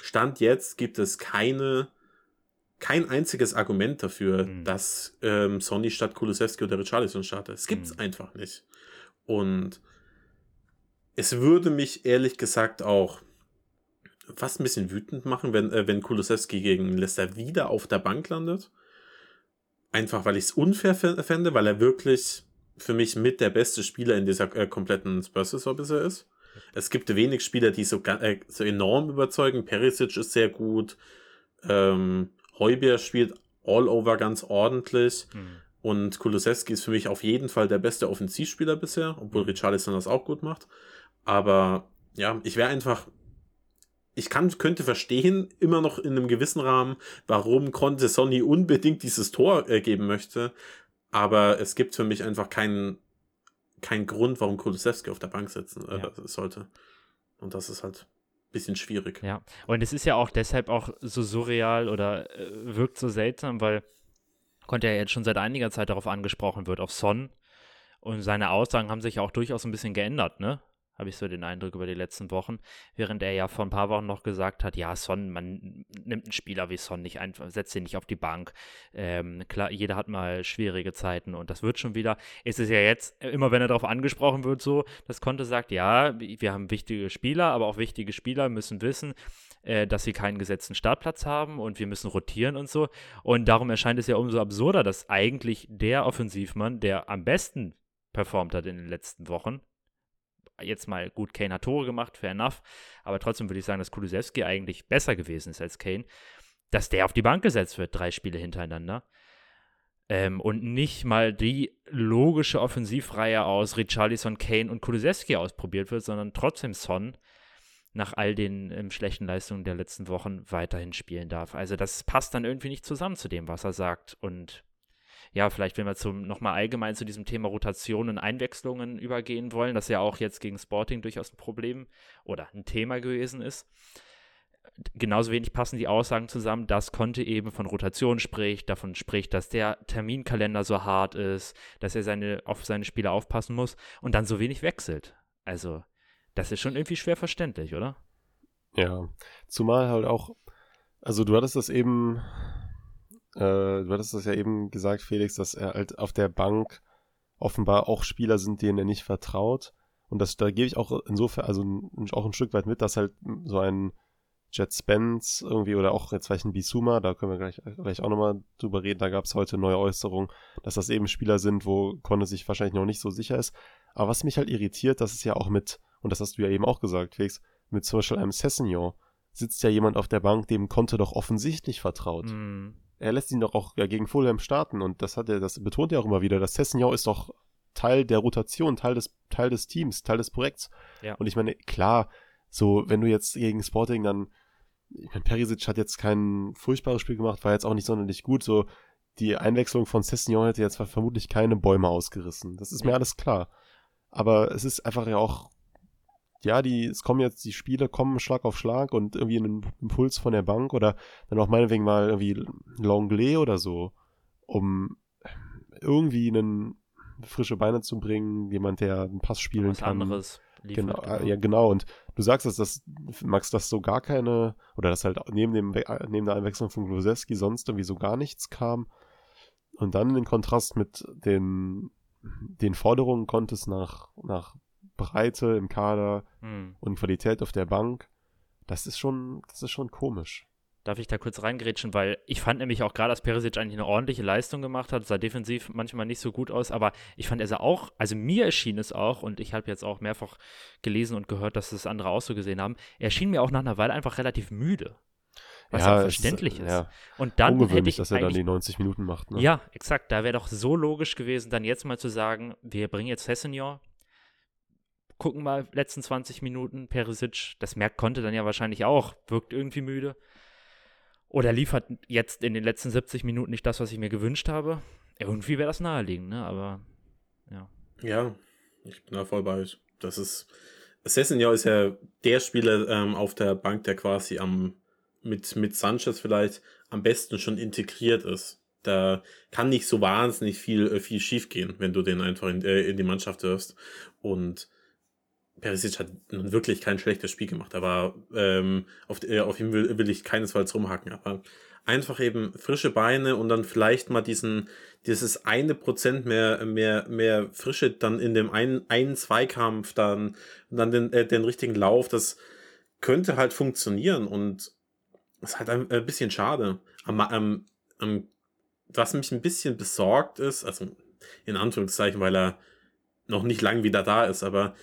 Stand jetzt gibt es keine, kein einziges Argument dafür, Mhm. dass ähm, Sonny statt Kulusewski oder Richarlison startet. Es gibt's Mhm. einfach nicht. Und es würde mich ehrlich gesagt auch fast ein bisschen wütend machen, wenn, äh, wenn Kulusewski gegen Leicester wieder auf der Bank landet. Einfach weil ich es unfair fä- fände, weil er wirklich für mich mit der beste Spieler in dieser äh, kompletten Spurs-Saison bisher ist. Es gibt wenig Spieler, die so, äh, so enorm überzeugen. Perisic ist sehr gut. Ähm, Heubier spielt all over ganz ordentlich. Hm. Und Kulusewski ist für mich auf jeden Fall der beste Offensivspieler bisher, obwohl Mhm. Richarlison das auch gut macht. Aber ja, ich wäre einfach. Ich kann, könnte verstehen, immer noch in einem gewissen Rahmen, warum Conte Sonny unbedingt dieses Tor äh, geben möchte. Aber es gibt für mich einfach keinen kein Grund, warum Kulusewski auf der Bank sitzen äh, Ja. sollte. Und das ist halt bisschen schwierig. Ja, und es ist ja auch deshalb auch so surreal oder äh, wirkt so seltsam, weil konnte ja jetzt schon seit einiger Zeit darauf angesprochen wird, auf Son. Und seine Aussagen haben sich auch durchaus ein bisschen geändert, ne? Habe ich so den Eindruck über die letzten Wochen. Während er ja vor ein paar Wochen noch gesagt hat, ja, Son, man nimmt einen Spieler wie Son nicht einfach, setzt ihn nicht auf die Bank. Ähm, klar, jeder hat mal schwierige Zeiten und das wird schon wieder. Es ist ja jetzt, äh, immer wenn er darauf angesprochen wird, so, dass Conte sagt, ja, wir haben wichtige Spieler, aber auch wichtige Spieler müssen wissen, äh, dass sie keinen gesetzten Startplatz haben und wir müssen rotieren und so. Und darum erscheint es ja umso absurder, dass eigentlich der Offensivmann, der am besten performt hat in den letzten Wochen, jetzt mal gut, Kane hat Tore gemacht, fair enough, aber trotzdem würde ich sagen, dass Kulusewski eigentlich besser gewesen ist als Kane, dass der auf die Bank gesetzt wird, drei Spiele hintereinander. Ähm, und nicht mal die logische Offensivreihe aus Richarlison, Kane und Kulusewski ausprobiert wird, sondern trotzdem Son nach all den ähm, schlechten Leistungen der letzten Wochen weiterhin spielen darf. Also das passt dann irgendwie nicht zusammen zu dem, was er sagt. Und ja, vielleicht, wenn wir zum nochmal allgemein zu diesem Thema Rotation und Einwechslungen übergehen wollen, das ja auch jetzt gegen Sporting durchaus ein Problem oder ein Thema gewesen ist. Genauso wenig passen die Aussagen zusammen, dass Conte eben von Rotation spricht, davon spricht, dass der Terminkalender so hart ist, dass er seine, auf seine Spieler aufpassen muss und dann so wenig wechselt. Also, das ist schon irgendwie schwer verständlich, oder? Ja, zumal halt auch, also du hattest das eben, äh, du hattest das ja eben gesagt, Felix, dass er halt auf der Bank offenbar auch Spieler sind, denen er nicht vertraut. Und das, da gebe ich auch insofern, also auch ein Stück weit mit, dass halt so ein Jet Spence irgendwie oder auch jetzt vielleicht ein Bisuma, da können wir gleich, gleich auch nochmal drüber reden, da gab es heute neue Äußerungen, dass das eben Spieler sind, wo Conte sich wahrscheinlich noch nicht so sicher ist. Aber was mich halt irritiert, das ist ja auch mit, und das hast du ja eben auch gesagt, Felix, mit zum Beispiel einem Sessignon sitzt ja jemand auf der Bank, dem Conte doch offensichtlich vertraut. Mm, Er lässt ihn doch auch ja, gegen Fulham starten und das hat er, das betont er auch immer wieder. Das Sessignon ist doch Teil der Rotation, Teil des, Teil des Teams, Teil des Projekts. Ja. Und ich meine, klar, so, wenn du jetzt gegen Sporting dann, ich meine, Perisic hat jetzt kein furchtbares Spiel gemacht, war jetzt auch nicht sonderlich gut, so, die Einwechslung von Sessignon hätte jetzt vermutlich keine Bäume ausgerissen. Das ist mir Ja. alles klar. Aber es ist einfach ja auch, ja, die, es kommen jetzt, die Spiele kommen Schlag auf Schlag und irgendwie ein Impuls von der Bank oder dann auch meinetwegen mal irgendwie Longley oder so, um irgendwie einen frische Beine zu bringen, jemand, der einen Pass spielen was kann. anderes liefert. Genau, äh, ja, genau. Und du sagst, dass das, Max, dass so gar keine, oder dass halt neben, dem, neben der Einwechslung von Glosewski sonst irgendwie so gar nichts kam. Und dann in Kontrast mit den, den Forderungen Contes nach, nach Breite im Kader Hm. und Qualität auf der Bank, das ist schon, das ist schon komisch. Darf ich da kurz reingrätschen, weil ich fand nämlich auch gerade, dass Perisic eigentlich eine ordentliche Leistung gemacht hat, sah defensiv manchmal nicht so gut aus, aber ich fand, er sah auch, also mir erschien es auch, und ich habe jetzt auch mehrfach gelesen und gehört, dass das andere auch so gesehen haben, er schien mir auch nach einer Weile einfach relativ müde. Was ja, verständlich ist. Ja, Und dann hätte ungewöhnlich, ich dass er dann die 90 Minuten macht. Ne? Ja, exakt. Da wäre doch so logisch gewesen, dann jetzt mal zu sagen, wir bringen jetzt Sessignon, gucken mal letzten 20 Minuten, Perisic, das merkt konnte dann ja wahrscheinlich auch, wirkt irgendwie müde. Oder liefert jetzt in den letzten 70 Minuten nicht das, was ich mir gewünscht habe. Irgendwie wäre das naheliegend, ne? Aber ja. Ja, ich bin da voll bei euch. Das ist. Sessignon ist ja der Spieler ähm, auf der Bank, der quasi am mit, mit Sanchez vielleicht am besten schon integriert ist. Da kann nicht so wahnsinnig viel, äh, viel schief gehen, wenn du den einfach in, äh, in die Mannschaft wirfst. Und Perisic hat nun wirklich kein schlechtes Spiel gemacht, aber ähm, auf, äh, auf ihn will, will ich keinesfalls rumhacken. Aber einfach eben frische Beine und dann vielleicht mal diesen, dieses eine Prozent mehr, mehr, mehr Frische dann in dem einen, einen Zweikampf, dann, dann den, äh, den richtigen Lauf, das könnte halt funktionieren und ist halt ein, ein bisschen schade. Am, am, am, was mich ein bisschen besorgt ist, also in Anführungszeichen, weil er noch nicht lang wieder da ist, aber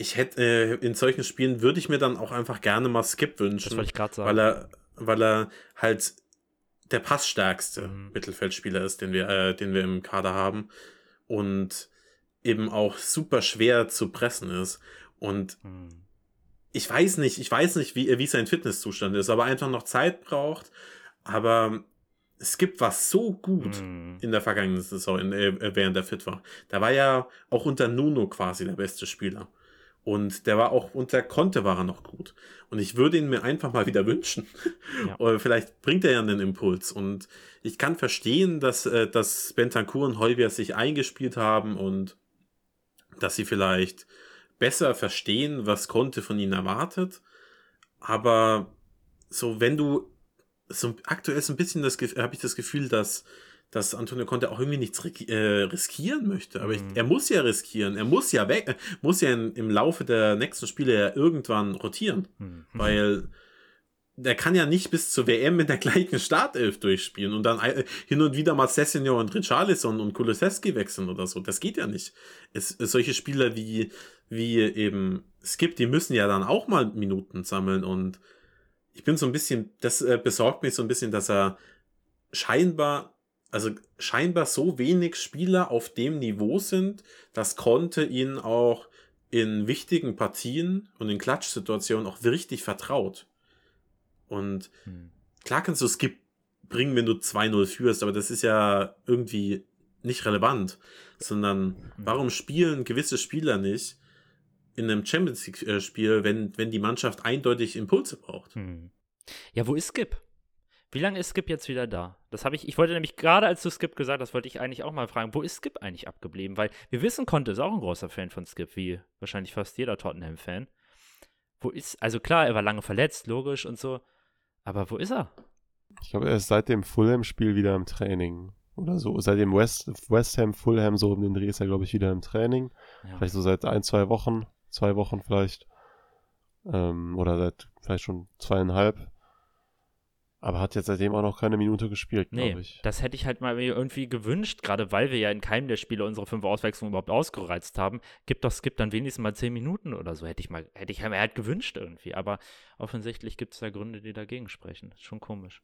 ich hätte äh, in solchen Spielen würde ich mir dann auch einfach gerne mal Skip Das wünschen, wollte ich gerade sagen. weil er, weil er halt der passstärkste Mhm. Mittelfeldspieler ist, den wir, äh, den wir im Kader haben und eben auch super schwer zu pressen ist. Und Hm. ich weiß nicht, ich weiß nicht, wie, wie sein Fitnesszustand ist, aber einfach noch Zeit braucht. Aber Skip war so gut Mhm. in der vergangenen Saison, in, äh, während er fit war. Da war ja auch unter Nuno quasi der beste Spieler. Und der war auch unter Conte war er noch gut. Und ich würde ihn mir einfach mal wieder wünschen. Ja. Oder vielleicht bringt er ja einen Impuls. Und ich kann verstehen, dass, äh, dass Bentancur und Heubier sich eingespielt haben und dass sie vielleicht besser verstehen, was Conte von ihnen erwartet. Aber so, wenn du so aktuell so ein bisschen das habe ich das Gefühl, dass dass Antonio Conte auch irgendwie nichts äh, riskieren möchte. Aber ich, Mhm. er muss ja riskieren. Er muss ja weg, muss ja in, im Laufe der nächsten Spiele ja irgendwann rotieren. Mhm. Weil der kann ja nicht bis zur WM mit der gleichen Startelf durchspielen und dann äh, hin und wieder mal Sessignon und Richarlison und Kulusewski wechseln oder so. Das geht ja nicht. Es, es, solche Spieler wie, wie eben Skip, die müssen ja dann auch mal Minuten sammeln und ich bin so ein bisschen, das äh, besorgt mich so ein bisschen, dass er scheinbar, also scheinbar so wenig Spieler auf dem Niveau sind, dass Conte ihnen auch in wichtigen Partien und in Klatschsituationen auch richtig vertraut. Und Mhm. klar kannst du Skip bringen, wenn du 2-0 führst, aber das ist ja irgendwie nicht relevant, sondern warum spielen gewisse Spieler nicht in einem Champions League-Spiel, wenn, wenn die Mannschaft eindeutig Impulse braucht? Mhm. Ja, wo ist Skip? Wie lange ist Skip jetzt wieder da? Das habe ich, ich wollte nämlich gerade, als du Skip gesagt hast, wollte ich eigentlich auch mal fragen, wo ist Skip eigentlich abgeblieben? Weil wir wissen, Conte ist auch ein großer Fan von Skip, wie wahrscheinlich fast jeder Tottenham-Fan. Wo ist, also klar, er war lange verletzt, logisch und so, aber wo ist er? Ich glaube, er ist seit dem Fulham-Spiel wieder im Training. Oder so. Seit dem West, West Ham, Fulham, so um den Dreh ist er, glaube ich, wieder im Training. Ja. Vielleicht so seit ein, zwei Wochen. Zwei Wochen vielleicht. Ähm, oder seit vielleicht schon zweieinhalb. Aber hat jetzt seitdem auch noch keine Minute gespielt, Nee, glaube ich. das hätte ich halt mal irgendwie gewünscht, gerade weil wir ja in keinem der Spiele unsere fünf Auswechslungen überhaupt ausgereizt haben. Gibt doch Skip dann wenigstens mal zehn Minuten oder so, hätte ich mal, hätte ich mir halt gewünscht irgendwie. Aber offensichtlich gibt es da Gründe, die dagegen sprechen. Ist schon komisch.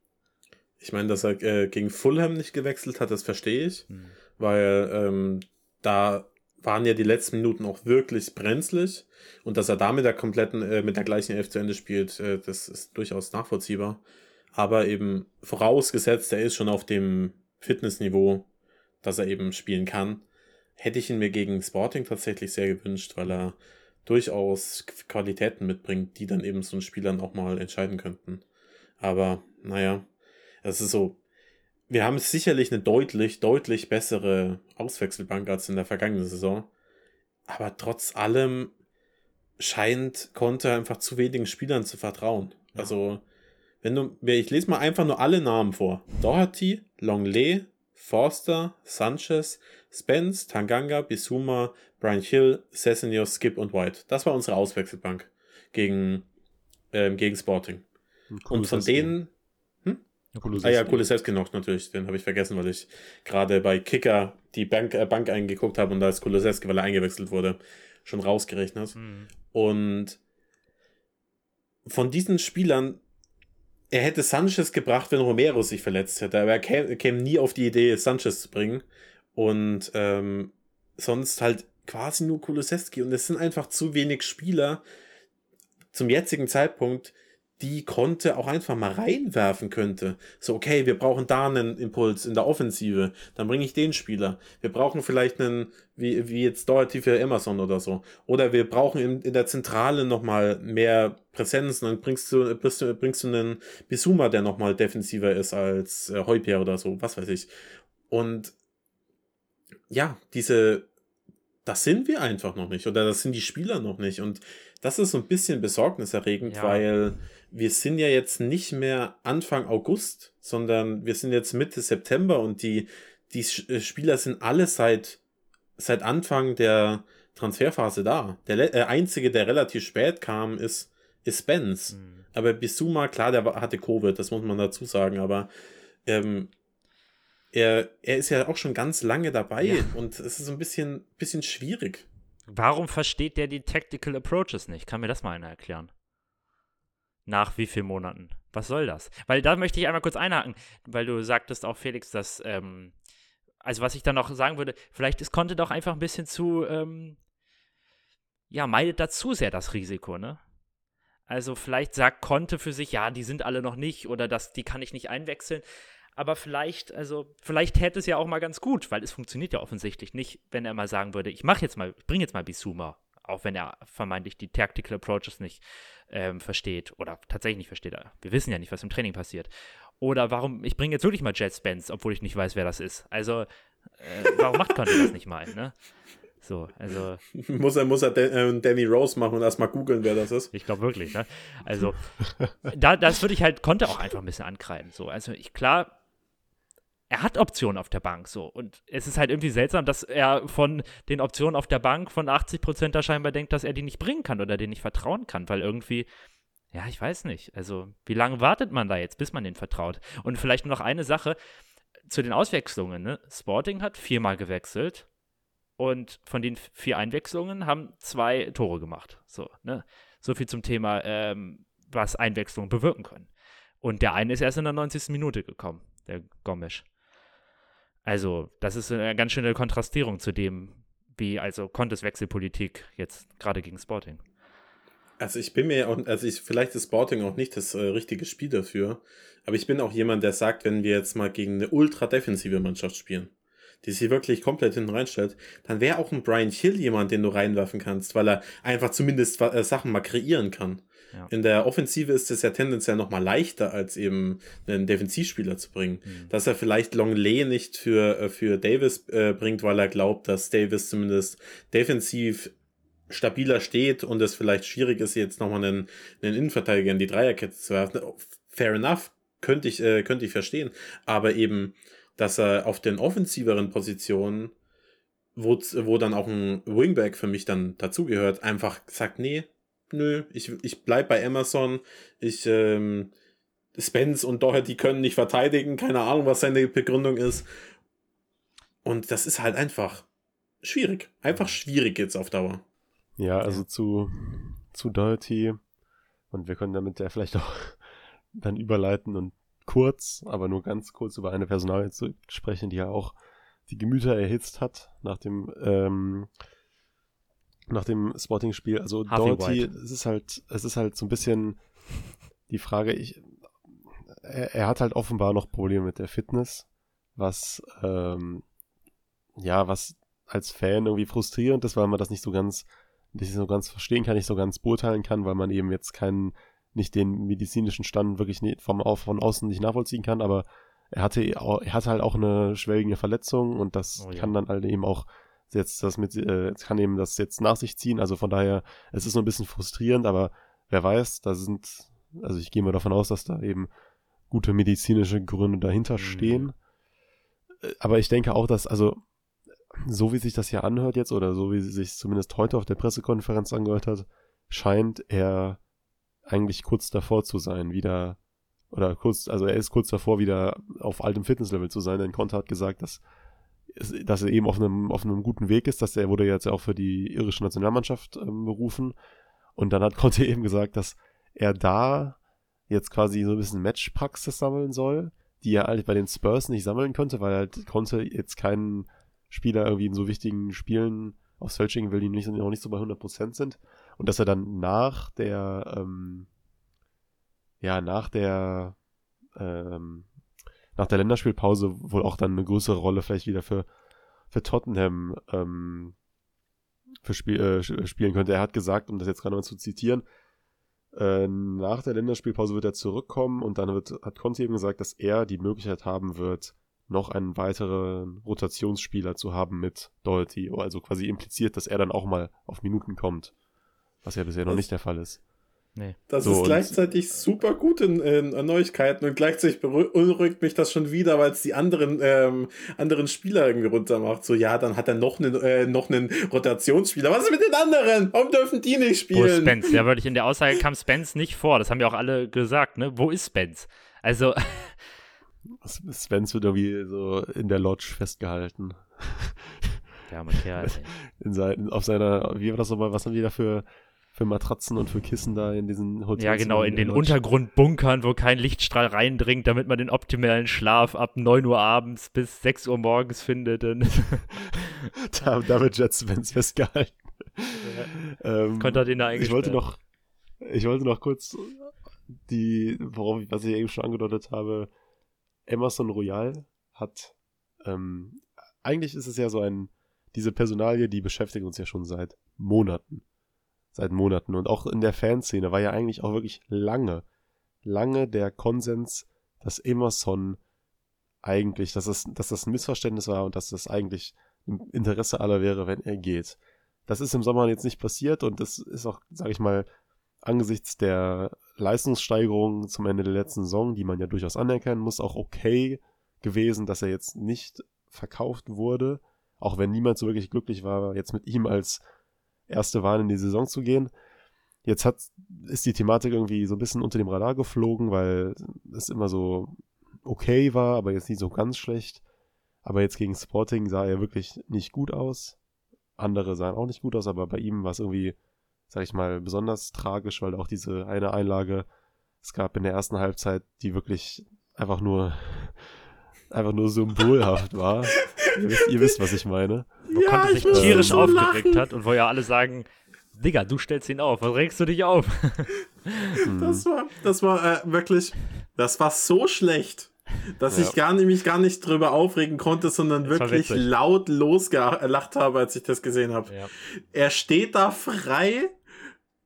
Ich meine, dass er äh, gegen Fulham nicht gewechselt hat, das verstehe ich, Hm. weil ähm, da waren ja die letzten Minuten auch wirklich brenzlig und dass er da mit der kompletten, äh, mit der gleichen Elf zu Ende spielt, äh, das ist durchaus nachvollziehbar. Aber eben vorausgesetzt, er ist schon auf dem Fitnessniveau, dass er eben spielen kann, hätte ich ihn mir gegen Sporting tatsächlich sehr gewünscht, weil er durchaus Qualitäten mitbringt, die dann eben so ein Spielern auch mal entscheiden könnten. Aber naja, es ist so, wir haben sicherlich eine deutlich, deutlich bessere Auswechselbank als in der vergangenen Saison. Aber trotz allem scheint Conte einfach zu wenigen Spielern zu vertrauen. Ja. Also, wenn du, ich lese mal einfach nur alle Namen vor. Doherty, Longley, Forster, Sanchez, Spence, Tanganga, Bisuma, Brian Hill, Sessignon, Skip und White. Das war unsere Auswechselbank gegen, ähm, gegen Sporting. Und von denen, Ah ja, Kulisewski noch natürlich, den habe ich vergessen, weil ich gerade bei Kicker die Bank, äh, Bank eingeguckt habe und da ist Kulisewski, weil er eingewechselt wurde, schon rausgerechnet. Hm. Und von diesen Spielern, er hätte Sanchez gebracht, wenn Romero sich verletzt hätte, aber er käme, käme nie auf die Idee, Sanchez zu bringen. Und ähm, sonst halt quasi nur Kulisewski. Und es sind einfach zu wenig Spieler zum jetzigen Zeitpunkt, die Conte auch einfach mal reinwerfen könnte. So, okay, wir brauchen da einen Impuls in der Offensive, dann bringe ich den Spieler. Wir brauchen vielleicht einen, wie, wie jetzt Doherty für Emerson oder so. Oder wir brauchen in, in der Zentrale nochmal mehr Präsenz, dann bringst du, bringst du, bringst du einen Bisuma, der nochmal defensiver ist als äh, Heupier oder so, was weiß ich. Und ja, diese, das sind wir einfach noch nicht oder das sind die Spieler noch nicht. Und das ist so ein bisschen besorgniserregend, Ja. weil wir sind ja jetzt nicht mehr Anfang August, sondern wir sind jetzt Mitte September und die, die äh, Spieler sind alle seit, seit Anfang der Transferphase da. Der äh, einzige, der relativ spät kam, ist, ist Spence. Hm. Aber Bisuma, klar, der hatte Covid, das muss man dazu sagen, aber ähm, er, er ist ja auch schon ganz lange dabei Ja. und es ist ein bisschen, bisschen schwierig. Warum versteht der die Tactical Approaches nicht? Kann mir das mal einer erklären? Nach wie vielen Monaten? Was soll das? Weil da möchte ich einmal kurz einhaken, weil du sagtest auch, Felix, dass, ähm, also was ich dann noch sagen würde, vielleicht ist Conte doch einfach ein bisschen zu, ähm, ja, meidet da zu sehr das Risiko, ne? Also vielleicht sagt Conte für sich, ja, die sind alle noch nicht oder das, die kann ich nicht einwechseln. aber vielleicht, also, vielleicht hätte es ja auch mal ganz gut, weil es funktioniert ja offensichtlich nicht, wenn er mal sagen würde, ich mache jetzt mal, ich bringe jetzt mal Bisuma, auch wenn er vermeintlich die Tactical Approaches nicht ähm, versteht oder tatsächlich nicht versteht. Wir wissen ja nicht, was im Training passiert. Oder warum, ich bringe jetzt wirklich mal Jet Spence, obwohl ich nicht weiß, wer das ist. Also, äh, warum macht Conte das nicht mal, ne? So, also. muss er, muss er äh, Danny Rose machen und erstmal googeln, wer das ist. Ich glaube wirklich, ne? Also, da, das würde ich halt, konnte auch einfach ein bisschen ankreiden. So, also ich, klar, er hat Optionen auf der Bank, so. Und es ist halt irgendwie seltsam, dass er von den Optionen auf der Bank von 80 Prozent da scheinbar denkt, dass er die nicht bringen kann oder denen nicht vertrauen kann, weil irgendwie, ja, ich weiß nicht. Also, wie lange wartet man da jetzt, bis man den vertraut? Und vielleicht noch eine Sache zu den Auswechslungen, ne? Sporting hat viermal gewechselt und von den vier Einwechslungen haben zwei Tore gemacht. So, ne? So viel zum Thema, ähm, was Einwechslungen bewirken können. Und der eine ist erst in der 90. Minute gekommen, der Gomes. Also, das ist eine ganz schöne Kontrastierung zu dem, wie also Contes Wechselpolitik jetzt gerade gegen Sporting. Also ich bin mir auch, also ich, vielleicht ist Sporting auch nicht das äh, richtige Spiel dafür, aber ich bin auch jemand, der sagt, wenn wir jetzt mal gegen eine ultra defensive Mannschaft spielen, die sich wirklich komplett hinten reinstellt, dann wäre auch ein Brian Hill jemand, den du reinwerfen kannst, weil er einfach zumindest äh, Sachen mal kreieren kann. Ja. In der Offensive ist es ja tendenziell noch mal leichter, als eben einen Defensivspieler zu bringen. Mhm. Dass er vielleicht Longley nicht für, äh, für Davis äh, bringt, weil er glaubt, dass Davis zumindest defensiv stabiler steht und es vielleicht schwierig ist, jetzt nochmal einen, einen Innenverteidiger in die Dreierkette zu werfen. Fair enough, könnte ich, äh, könnte ich verstehen. Aber eben, dass er auf den offensiveren Positionen, wo, wo dann auch ein Wingback für mich dann dazugehört, einfach sagt, nee, nö, ich, ich bleib bei Amazon, ich, ähm, Spence und Doherty können nicht verteidigen, keine Ahnung, was seine Begründung ist. Und das ist halt einfach schwierig. Einfach schwierig jetzt auf Dauer. Ja, also zu, zu Doherty. Und wir können damit ja vielleicht auch dann überleiten und kurz, aber nur ganz kurz über eine Personalie zu sprechen, die ja auch die Gemüter erhitzt hat nach dem ähm, nach dem Sporting-Spiel. Also Harvey Doherty, White. es ist halt, es ist halt so ein bisschen die Frage, ich, er, er, hat halt offenbar noch Probleme mit der Fitness, was ähm, ja, was als Fan irgendwie frustrierend ist, weil man das nicht so ganz, nicht so ganz verstehen kann, nicht so ganz beurteilen kann, weil man eben jetzt keinen nicht den medizinischen Stand wirklich nicht vom, von außen nicht nachvollziehen kann, aber er hatte, er hatte halt auch eine schwellige Verletzung und das oh, ja. kann dann halt eben auch jetzt das mit, äh, kann eben das jetzt nach sich ziehen. Also von daher, es ist so ein bisschen frustrierend, aber wer weiß, da sind, also ich gehe mal davon aus, dass da eben gute medizinische Gründe dahinter mhm. stehen. Äh, aber ich denke auch, dass, also, so wie sich das hier anhört jetzt, oder so wie sie sich zumindest heute auf der Pressekonferenz angehört hat, scheint er eigentlich kurz davor zu sein, wieder, oder kurz, also er ist kurz davor, wieder auf altem Fitnesslevel zu sein, denn Conte hat gesagt, dass, dass er eben auf einem, auf einem guten Weg ist, dass er wurde jetzt auch für die irische Nationalmannschaft ähm, berufen. Und dann hat Conte eben gesagt, dass er da jetzt quasi so ein bisschen Matchpraxis sammeln soll, die er halt bei den Spurs nicht sammeln könnte, weil halt Conte jetzt keinen Spieler irgendwie in so wichtigen Spielen aufs Feld schicken will, die nicht, noch nicht so bei 100% sind und dass er dann nach der, ähm, ja, nach der, ähm, nach der Länderspielpause wohl auch dann eine größere Rolle vielleicht wieder für, für Tottenham ähm, für Spiel, äh, spielen könnte. Er hat gesagt, um das jetzt gerade mal zu zitieren, äh, nach der Länderspielpause wird er zurückkommen und dann wird, hat Conte eben gesagt, dass er die Möglichkeit haben wird, noch einen weiteren Rotationsspieler zu haben mit Doherty. Also quasi impliziert, dass er dann auch mal auf Minuten kommt was ja bisher noch nicht der Fall ist. Nee. Das so, ist gleichzeitig super gute äh, Neuigkeiten und gleichzeitig beunruhigt mich das schon wieder, weil es die anderen, ähm, anderen Spieler irgendwie runter macht. So, ja, dann hat er noch einen, äh, noch einen Rotationsspieler. Was ist mit den anderen? Warum dürfen die nicht spielen? Wo ist Spence? Ja, wirklich, in der Aussage kam Spence nicht vor. Das haben ja auch alle gesagt, ne? Wo ist Spence? Also. Spence wird irgendwie so in der Lodge festgehalten. Der arme Kerl, ey. In sein, auf seiner, wie war das nochmal, was haben die da für Matratzen und für Kissen da in diesen Hotels. Ja, genau, in, den Lodge. Untergrundbunkern, wo kein Lichtstrahl reindringt, damit man den optimalen Schlaf ab 9 Uhr abends bis 6 Uhr morgens findet. da, da wird Jet Spence festgehalten. Ja. Ähm, Konnte den da eigentlich. Ich wollte noch, ich wollte noch kurz die, worauf, was ich eben schon angedeutet habe, Emerson Royal hat, ähm, eigentlich ist es ja so ein, diese Personalie, die beschäftigt uns ja schon seit Monaten. Seit Monaten. Und auch in der Fanszene war ja eigentlich auch wirklich lange, lange der Konsens, dass Emerson eigentlich, dass das, dass das ein Missverständnis war und dass das eigentlich im Interesse aller wäre, wenn er geht. Das ist im Sommer jetzt nicht passiert und das ist auch, sag ich mal, angesichts der Leistungssteigerung zum Ende der letzten Saison, die man ja durchaus anerkennen muss, auch okay gewesen, dass er jetzt nicht verkauft wurde, auch wenn niemand so wirklich glücklich war, jetzt mit ihm als erste Wahl in die Saison zu gehen. Jetzt hat, ist die Thematik irgendwie so ein bisschen unter dem Radar geflogen, weil es immer so okay war, aber jetzt nicht so ganz schlecht. Aber jetzt gegen Sporting sah er wirklich nicht gut aus. Andere sahen auch nicht gut aus, aber bei ihm war es irgendwie, sag ich mal, besonders tragisch, weil auch diese eine Einlage es gab in der ersten Halbzeit, die wirklich einfach nur, einfach nur symbolhaft war. ihr, wisst, ihr wisst, was ich meine. Wo ja, Conte sich tierisch so aufgeregt lachen. hat und wo ja alle sagen, Digga, du stellst ihn auf, was regst du dich auf? das war, das war äh, wirklich, das war so schlecht dass ja. ich gar nicht, mich gar nicht drüber aufregen konnte, sondern das wirklich laut losgelacht habe, als ich das gesehen habe. Ja. Er steht da frei,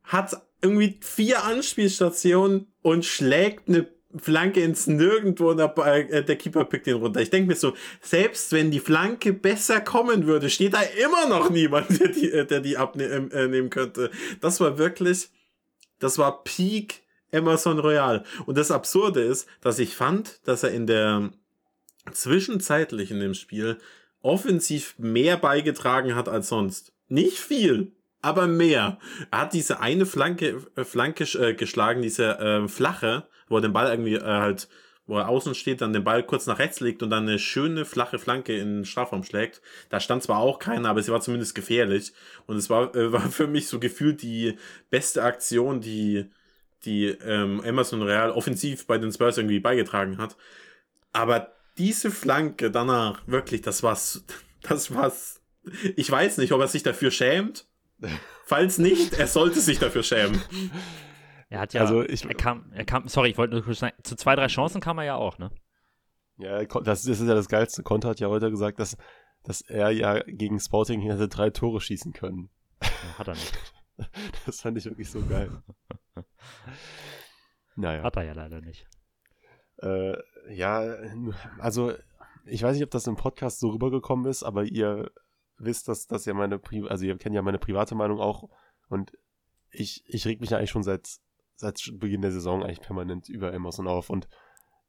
hat irgendwie vier Anspielstationen und schlägt eine Flanke ins Nirgendwo und der, äh, der Keeper pickt ihn runter. Ich denke mir so, selbst wenn die Flanke besser kommen würde, steht da immer noch niemand, der die, äh, der die abnehmen äh, könnte. Das war wirklich, das war Peak Emerson Royal. Und das Absurde ist, dass ich fand, dass er in der zwischenzeitlich in dem Spiel offensiv mehr beigetragen hat als sonst. Nicht viel, aber mehr. Er hat diese eine Flanke, äh, Flanke äh, geschlagen, diese äh, flache, wo er den Ball irgendwie äh, halt, wo er außen steht, dann den Ball kurz nach rechts legt und dann eine schöne flache Flanke in den Strafraum schlägt. Da stand zwar auch keiner, aber sie war zumindest gefährlich. Und es war, äh, war für mich so gefühlt die beste Aktion, die die ähm, Emerson Real offensiv bei den Spurs irgendwie beigetragen hat. Aber diese Flanke danach, wirklich, das war's, das war's. Ich weiß nicht, ob er sich dafür schämt. Falls nicht, er sollte sich dafür schämen. Er hat ja, also ich, er kam, er kam, sorry, ich wollte nur kurz sagen, zu zwei, drei Chancen kam er ja auch, ne? Ja, das, ist ja das Geilste. Conte hat ja heute gesagt, dass, dass er ja gegen Sporting hätte drei Tore schießen können. Ja, hat er nicht. Das fand ich wirklich so geil. naja. Hat er ja leider nicht. Äh, ja, also ich weiß nicht, ob das im Podcast so rübergekommen ist, aber ihr wisst, dass das ja meine, Pri also ihr kennt ja meine private Meinung auch und ich, ich reg mich ja eigentlich schon seit, seit Beginn der Saison eigentlich permanent über Emerson auf und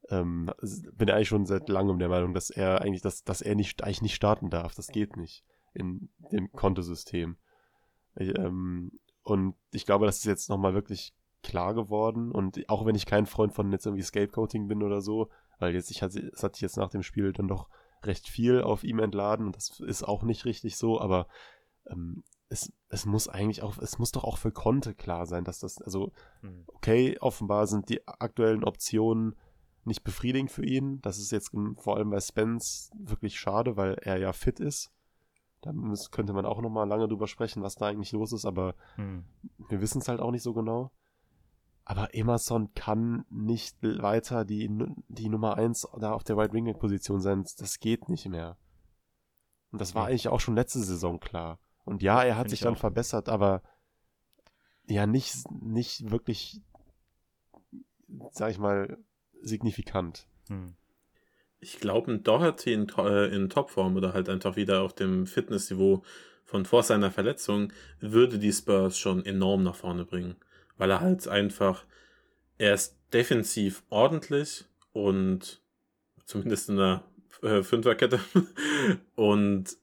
ähm, bin eigentlich schon seit langem der Meinung, dass er eigentlich, dass, dass er nicht, eigentlich nicht starten darf. Das geht nicht in dem Kontosystem. Ähm, und ich glaube, das ist jetzt nochmal wirklich klar geworden. Und auch wenn ich kein Freund von jetzt irgendwie Scapegoating bin oder so, weil jetzt, ich hatte, es hat jetzt nach dem Spiel dann doch recht viel auf ihm entladen und das ist auch nicht richtig so, aber ähm, es, es muss eigentlich auch, es muss doch auch für Conte klar sein, dass das, also, hm. okay, offenbar sind die aktuellen Optionen nicht befriedigend für ihn. Das ist jetzt vor allem bei Spence wirklich schade, weil er ja fit ist. Da könnte man auch noch mal lange drüber sprechen, was da eigentlich los ist, aber hm. wir wissen es halt auch nicht so genau. Aber Emerson kann nicht weiter die, die Nummer 1 da auf der Right Wing Position sein. Das geht nicht mehr. Und das war eigentlich auch schon letzte Saison klar. Und ja, er hat sich dann auch. verbessert, aber ja, nicht, nicht wirklich, sag ich mal, signifikant. Hm ich glaube, ein Doherty in, äh, in Topform oder halt einfach wieder auf dem Fitnessniveau von vor seiner Verletzung würde die Spurs schon enorm nach vorne bringen. Weil er halt einfach, er ist defensiv ordentlich und zumindest in der äh, Fünferkette und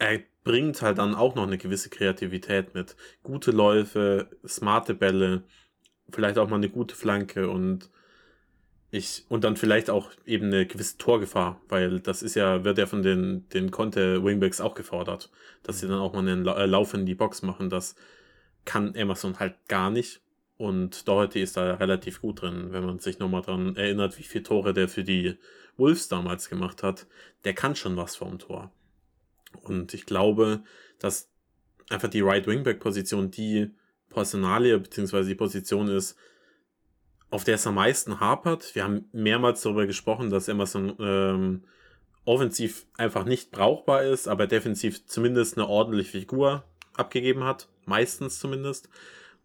er bringt halt dann auch noch eine gewisse Kreativität mit. Gute Läufe, smarte Bälle, vielleicht auch mal eine gute Flanke und ich, und dann vielleicht auch eben eine gewisse Torgefahr, weil das ist ja, wird ja von den, den Conte Wingbacks auch gefordert, dass sie dann auch mal einen äh, Lauf in die Box machen. Das kann Emerson halt gar nicht. Und Doherty ist da relativ gut drin, wenn man sich nochmal daran erinnert, wie viele Tore der für die Wolves damals gemacht hat. Der kann schon was vorm Tor. Und ich glaube, dass einfach die Right Wingback Position die Personalie beziehungsweise die Position ist, auf der es am meisten hapert. Wir haben mehrmals darüber gesprochen, dass Emerson ähm, offensiv einfach nicht brauchbar ist, aber defensiv zumindest eine ordentliche Figur abgegeben hat. Meistens zumindest.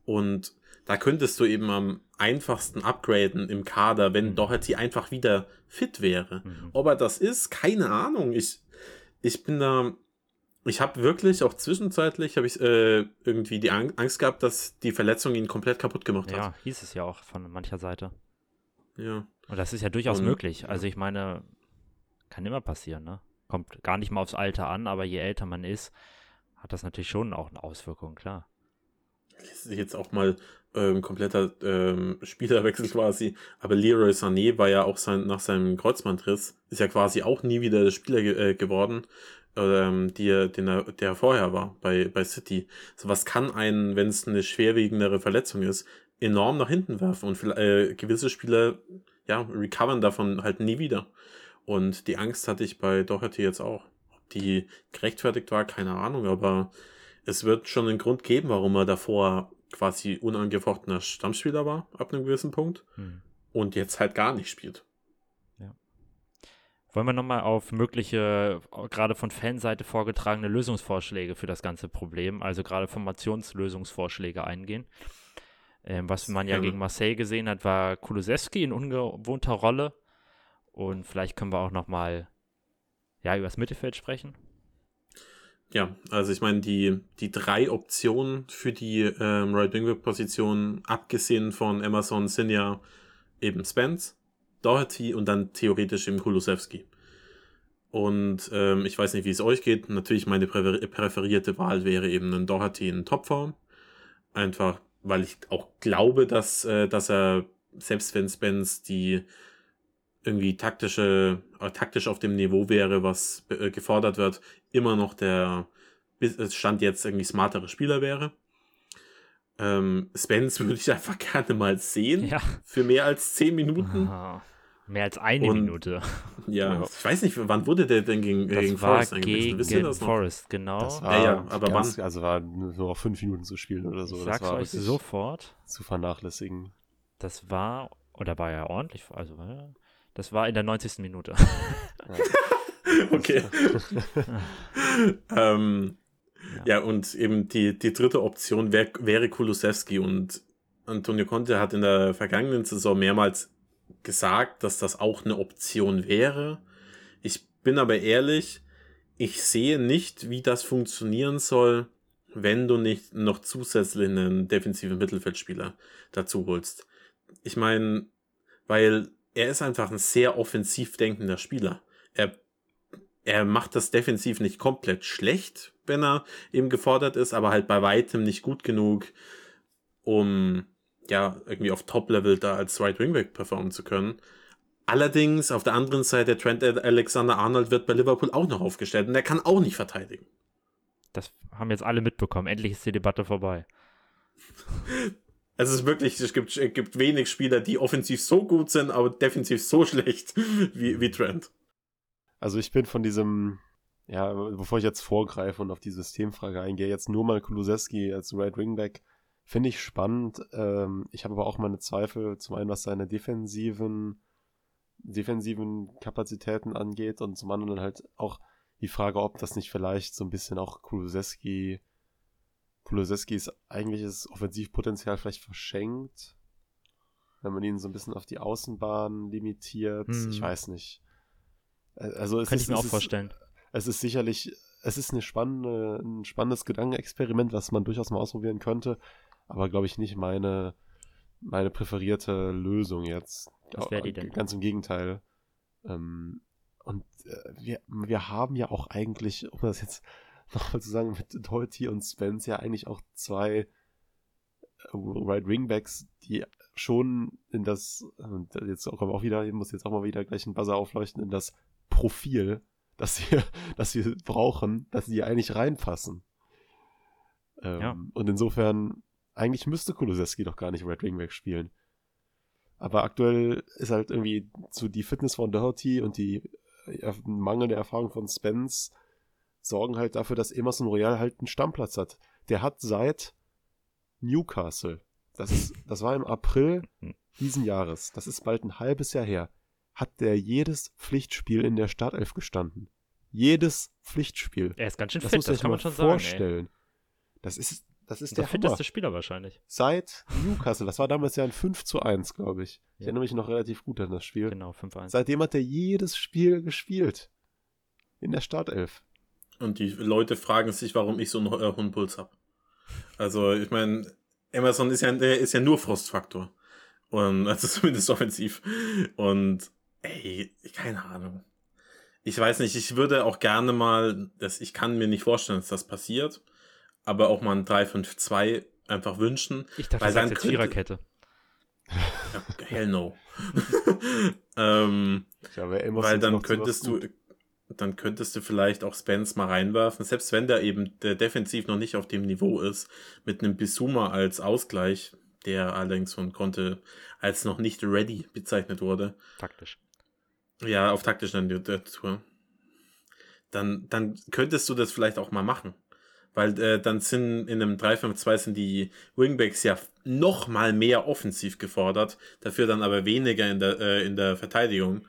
Und da könntest du eben am einfachsten upgraden im Kader, wenn Mhm. Doherty einfach wieder fit wäre. Mhm. Ob er das ist, keine Ahnung. Ich, ich bin da. Ich habe wirklich auch zwischenzeitlich habe ich äh, irgendwie die Ang- Angst gehabt, dass die Verletzung ihn komplett kaputt gemacht hat. Ja, hieß es ja auch von mancher Seite. Ja. Und das ist ja durchaus Und- möglich. Also ich meine, kann immer passieren, ne? Kommt gar nicht mal aufs Alter an, aber je älter man ist, hat das natürlich schon auch eine Auswirkung, klar. Jetzt auch mal ähm, kompletter ähm, Spielerwechsel quasi. Aber Leroy Sané war ja auch sein, nach seinem Kreuzbandriss, ist ja quasi auch nie wieder der Spieler ge äh, geworden, ähm, die, den er, der er vorher war bei, bei City. So was kann einen, wenn es eine schwerwiegendere Verletzung ist, enorm nach hinten werfen. Und äh, gewisse Spieler, ja, recovern davon halt nie wieder. Und die Angst hatte ich bei Doherty jetzt auch. Ob die gerechtfertigt war, keine Ahnung, aber es wird schon einen Grund geben, warum er davor quasi unangefochtener Stammspieler war, ab einem gewissen Punkt, Hm. und jetzt halt gar nicht spielt. Wollen wir nochmal auf mögliche, gerade von Fanseite vorgetragene Lösungsvorschläge für das ganze Problem, also gerade Formationslösungsvorschläge eingehen? Ähm, was man ja Gerne. gegen Marseille gesehen hat, war Kulusewski in ungewohnter Rolle. Und vielleicht können wir auch nochmal ja, über das Mittelfeld sprechen. Ja, also ich meine, die, die drei Optionen für die ähm, Right Wing Position, abgesehen von Emerson, sind ja eben Spence, Doherty und dann theoretisch eben Kulusewski. Und ähm, ich weiß nicht, wie es euch geht. Natürlich, meine präfer präferierte Wahl wäre eben ein Doherty in Topform. Einfach, weil ich auch glaube, dass, äh, dass er, selbst wenn Spence die irgendwie taktische, äh, taktisch auf dem Niveau wäre, was äh, gefordert wird, immer noch der Stand jetzt irgendwie smartere Spieler wäre. Ähm, Spence würde ich einfach gerne mal sehen. Ja. Für mehr als 10 Minuten. Ah, mehr als eine Und- Minute. Ja, Ja. ich weiß nicht, wann wurde der denn gegen, Das gegen war Forest eingewechselt? Wisst ihr gegen das noch? Forest, genau. Das Ja, war ja, aber ganz, wann? Also war nur noch fünf Minuten zu spielen oder so. ich das sag's war euch sofort. zu vernachlässigen. Das war, oder war ja ordentlich, also das war in der 90. Minute. Okay. ähm, Ja. ja. und eben die, die dritte Option wär, wäre Kulusewski und Antonio Conte hat in der vergangenen Saison mehrmals gesagt, dass das auch eine Option wäre. Ich bin aber ehrlich, ich sehe nicht, wie das funktionieren soll, wenn du nicht noch zusätzlich einen defensiven Mittelfeldspieler dazu holst. Ich meine, weil er ist einfach ein sehr offensiv denkender Spieler. Er er macht das defensiv nicht komplett schlecht, wenn er eben gefordert ist, aber halt bei weitem nicht gut genug, um ja irgendwie auf Top-Level da als Right Wingback performen zu können. Allerdings auf der anderen Seite Trent Alexander Arnold wird bei Liverpool auch noch aufgestellt und er kann auch nicht verteidigen. Das haben jetzt alle mitbekommen. Endlich ist die Debatte vorbei. Es ist wirklich, es gibt, es gibt wenig Spieler, die offensiv so gut sind, aber defensiv so schlecht wie, wie Trent. Also ich bin von diesem, ja, bevor ich jetzt vorgreife und auf die Systemfrage eingehe, jetzt nur mal Kulusewski als Right Wingback, finde ich spannend. Ähm, ich habe aber auch meine Zweifel, zum einen was seine defensiven, defensiven Kapazitäten angeht und zum anderen halt auch die Frage, ob das nicht vielleicht so ein bisschen auch Kulusewski, Kulusewskis eigentliches Offensivpotenzial vielleicht verschenkt, wenn man ihn so ein bisschen auf die Außenbahn limitiert. Hm. Ich weiß nicht. Äh, Also es Könnte ist, ich mir auch vorstellen. Es ist sicherlich, es ist eine spannende, ein spannendes Gedankenexperiment, was man durchaus mal ausprobieren könnte, aber glaube ich nicht meine, meine präferierte Lösung jetzt. Was wäre die denn? Ganz im Gegenteil. Ähm, und äh, wir, wir haben ja auch eigentlich, um das jetzt nochmal zu sagen, mit Doherty und Spence ja eigentlich auch zwei äh, Right Wingbacks, die schon in das, und jetzt kommen wir auch wieder, ich muss jetzt auch mal wieder gleich einen Buzzer aufleuchten, in das Profil, das wir, das wir brauchen, dass die eigentlich reinpassen. Ähm, Ja. Und insofern, eigentlich müsste Kulusewski doch gar nicht Red Wingback spielen. Aber aktuell ist halt irgendwie so die Fitness von Doherty und die äh, mangelnde Erfahrung von Spence sorgen halt dafür, dass Emerson Royal halt einen Stammplatz hat. Der hat seit Newcastle das, ist, das war im April diesen Jahres, das ist bald ein halbes Jahr her, hat der jedes Pflichtspiel in der Startelf gestanden. Jedes Pflichtspiel. Er ist ganz schön Das fit, muss das kann mal man schon sagen. Ey. vorstellen. Das ist, das ist Der, der, fitteste Hammer. Spieler wahrscheinlich. Seit Newcastle, das war damals ja ein 5 zu 1, glaube ich. Ich Ja. erinnere mich noch relativ gut an das Spiel. Genau, 5-1. Seitdem hat er jedes Spiel gespielt. In der Startelf. Und die Leute fragen sich, warum ich so einen äh, hohen Puls habe. Also, ich meine, Emerson ist ja, der ist ja nur Frostfaktor. Und, also zumindest offensiv. Und, ey, keine Ahnung. Ich weiß nicht, ich würde auch gerne mal, das, ich kann mir nicht vorstellen, dass das passiert, aber auch mal ein 3-5-2 einfach wünschen. Ich dachte, weil das ist könnte- Viererkette. Ja, hell no. ähm, Ja, weil dann könntest du, dann könntest du vielleicht auch Spence mal reinwerfen, selbst wenn der eben der defensiv noch nicht auf dem Niveau ist, mit einem Bisuma als Ausgleich, der allerdings von Conte als noch nicht ready bezeichnet wurde. Taktisch. Ja, auf taktischer Natur. Dann, dann könntest du das vielleicht auch mal machen. Weil äh, dann sind in einem 3-5-2 sind die Wingbacks ja noch mal mehr offensiv gefordert, dafür dann aber weniger in der, äh, in der Verteidigung.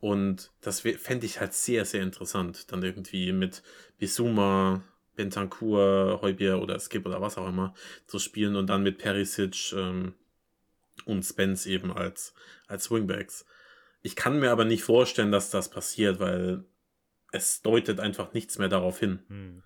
Und das fände ich halt sehr, sehr interessant. Dann irgendwie mit Bisuma, Bentancur, Heubier oder Skip oder was auch immer zu spielen und dann mit Perisic ähm, und Spence eben als, als Wingbacks. Ich kann mir aber nicht vorstellen, dass das passiert, weil es deutet einfach nichts mehr darauf hin. Hm.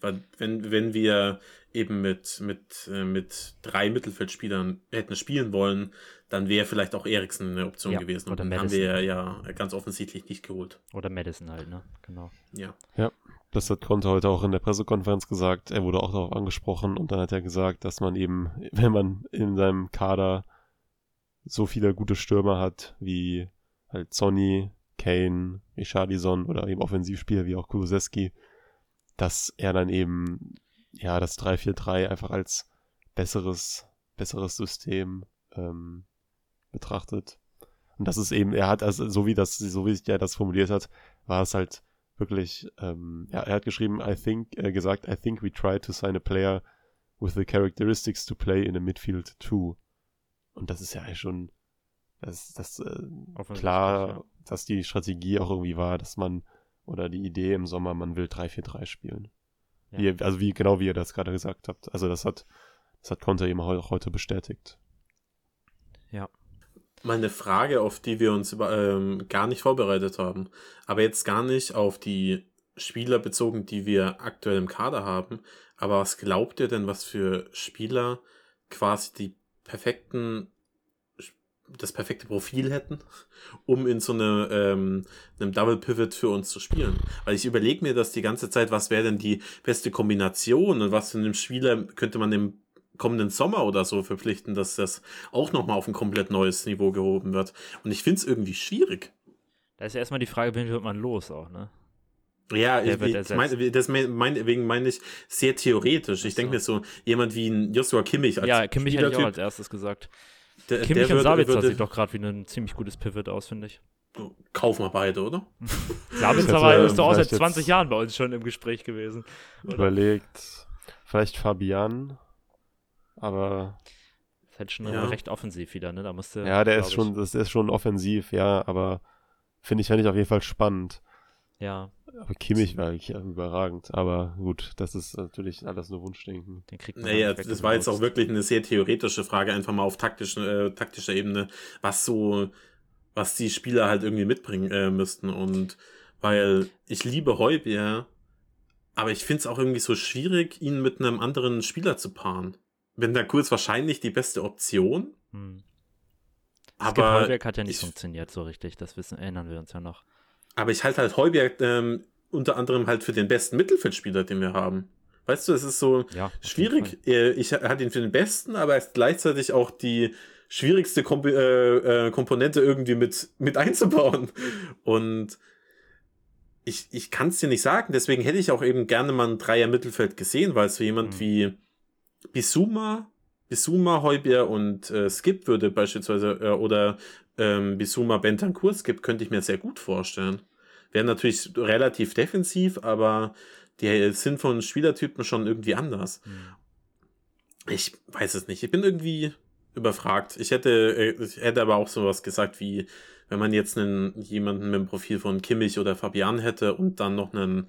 Weil wenn, wenn wir eben mit, mit, äh, mit drei Mittelfeldspielern hätten spielen wollen, dann wäre vielleicht auch Eriksen eine Option Ja, gewesen. Und oder den haben wir ja ganz offensichtlich nicht geholt. Oder Madison halt, ne? Genau. Ja. Das hat Conte heute auch in der Pressekonferenz gesagt. Er wurde auch darauf angesprochen und dann hat er gesagt, dass man eben, wenn man in seinem Kader so viele gute Stürmer hat, wie halt Sonny, Kane, Richarlison oder eben Offensivspieler wie auch Kulusewski, dass er dann eben ja das 3-4-3 einfach als besseres, besseres System ähm, betrachtet. Und das ist eben, er hat, also so wie das, so wie er das formuliert hat, war es halt wirklich, ähm, ja, er hat geschrieben, I think, äh, gesagt, I think we tried to sign a player with the characteristics to play in a midfield too. Und das ist ja schon, das, das äh, klar, ja. dass die Strategie auch irgendwie war, dass man, oder die Idee im Sommer, man will 3-4-3 spielen. Ja. Wie, also wie, genau wie ihr das gerade gesagt habt. Also das hat, das hat Conte eben auch heute bestätigt. Ja. Mal eine Frage, auf die wir uns über, ähm, gar nicht vorbereitet haben. Aber jetzt gar nicht auf die Spieler bezogen, die wir aktuell im Kader haben. Aber was glaubt ihr denn, was für Spieler quasi die perfekten, das perfekte Profil hätten, um in so eine, ähm, einem Double Pivot für uns zu spielen? Weil ich überlege mir das die ganze Zeit, was wäre denn die beste Kombination und was für einen Spieler könnte man im kommenden Sommer oder so verpflichten, dass das auch nochmal auf ein komplett neues Niveau gehoben wird. Und ich finde es irgendwie schwierig. Da ist ja erstmal die Frage, wen wird man los auch, ne? Ja, ich, ich meine, das mein, mein, wegen meine ich sehr theoretisch. Ich denke mir so, jemand wie ein Joshua Kimmich als ja, Kimmich hätte ich auch als erstes gesagt. Der, Kimmich der und Sabitzer würde, sieht doch gerade wie ein ziemlich gutes Pivot aus, finde ich. Kaufen wir beide, oder? Sabitzer war ähm, ist doch auch seit vielleicht 20 jetzt- Jahren bei uns schon im Gespräch gewesen. Oder? Überlegt, vielleicht Fabian, aber Ist halt schon Ja. recht offensiv wieder, ne? Da musste. ja, der ist ich- schon, das ist schon offensiv, ja, aber finde ich, fände ich auf jeden Fall spannend. Ja, Aber Kimmich war wirklich überragend, aber gut, das ist natürlich alles nur Wunschdenken. den kriegt man Naja, das war jetzt auch wirklich eine sehr theoretische Frage, einfach mal auf taktischen, äh, taktischer Ebene, was so, was die Spieler halt irgendwie mitbringen äh, müssten. Und weil ich liebe Heubier, aber ich finde es auch irgendwie so schwierig, ihn mit einem anderen Spieler zu paaren. Bentancur ist wahrscheinlich die beste Option, Hm. Aber, Holberg hat ja nicht ich- funktioniert so richtig, das wissen, erinnern wir uns ja noch. Aber ich halte halt Heubier ähm, unter anderem halt für den besten Mittelfeldspieler, den wir haben. Weißt du, es ist so, Ja, schwierig. Ich hatte ihn für den besten, aber er ist gleichzeitig auch die schwierigste Komp äh, äh, Komponente irgendwie mit, mit einzubauen. Und ich, ich kann es dir nicht sagen, deswegen hätte ich auch eben gerne mal ein Dreier Mittelfeld gesehen, weil so jemand Mhm. wie Bisuma, Bisuma, Heubier und äh, Skip würde beispielsweise, äh, oder ähm, Bisuma, Bentancur, Skip, könnte ich mir sehr gut vorstellen. Wäre natürlich relativ defensiv, aber die sind von Spielertypen schon irgendwie anders. Fall. Hm. Ich weiß es nicht. Ich bin irgendwie überfragt. Ich hätte, äh, ich hätte aber auch sowas gesagt wie, wenn man jetzt einen, jemanden mit dem Profil von Kimmich oder Fabian hätte und dann noch einen,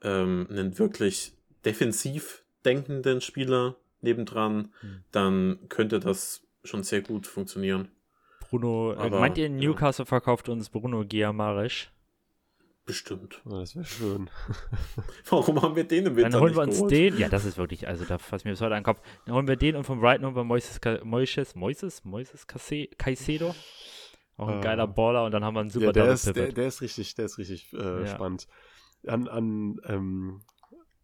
ähm, einen wirklich defensiv denkenden Spieler nebendran, Hm. dann könnte das schon sehr gut funktionieren. Bruno, äh, Aber, meint ihr, ja. Newcastle verkauft uns Bruno Giamarisch? Bestimmt. Ja, das wäre schön. Warum haben wir den im Winter Dann holen wir nicht uns geholt? den. Ja, das ist wirklich, also da fasst mir bis heute an den Kopf. Dann holen wir den und vom Brighton holen wir Moises, Moises, Moises, Moises Caicedo. Auch ein Ah. geiler Baller und dann haben wir einen super ja, der ist, der, der ist richtig, der ist richtig äh, Ja. spannend. An, an ähm,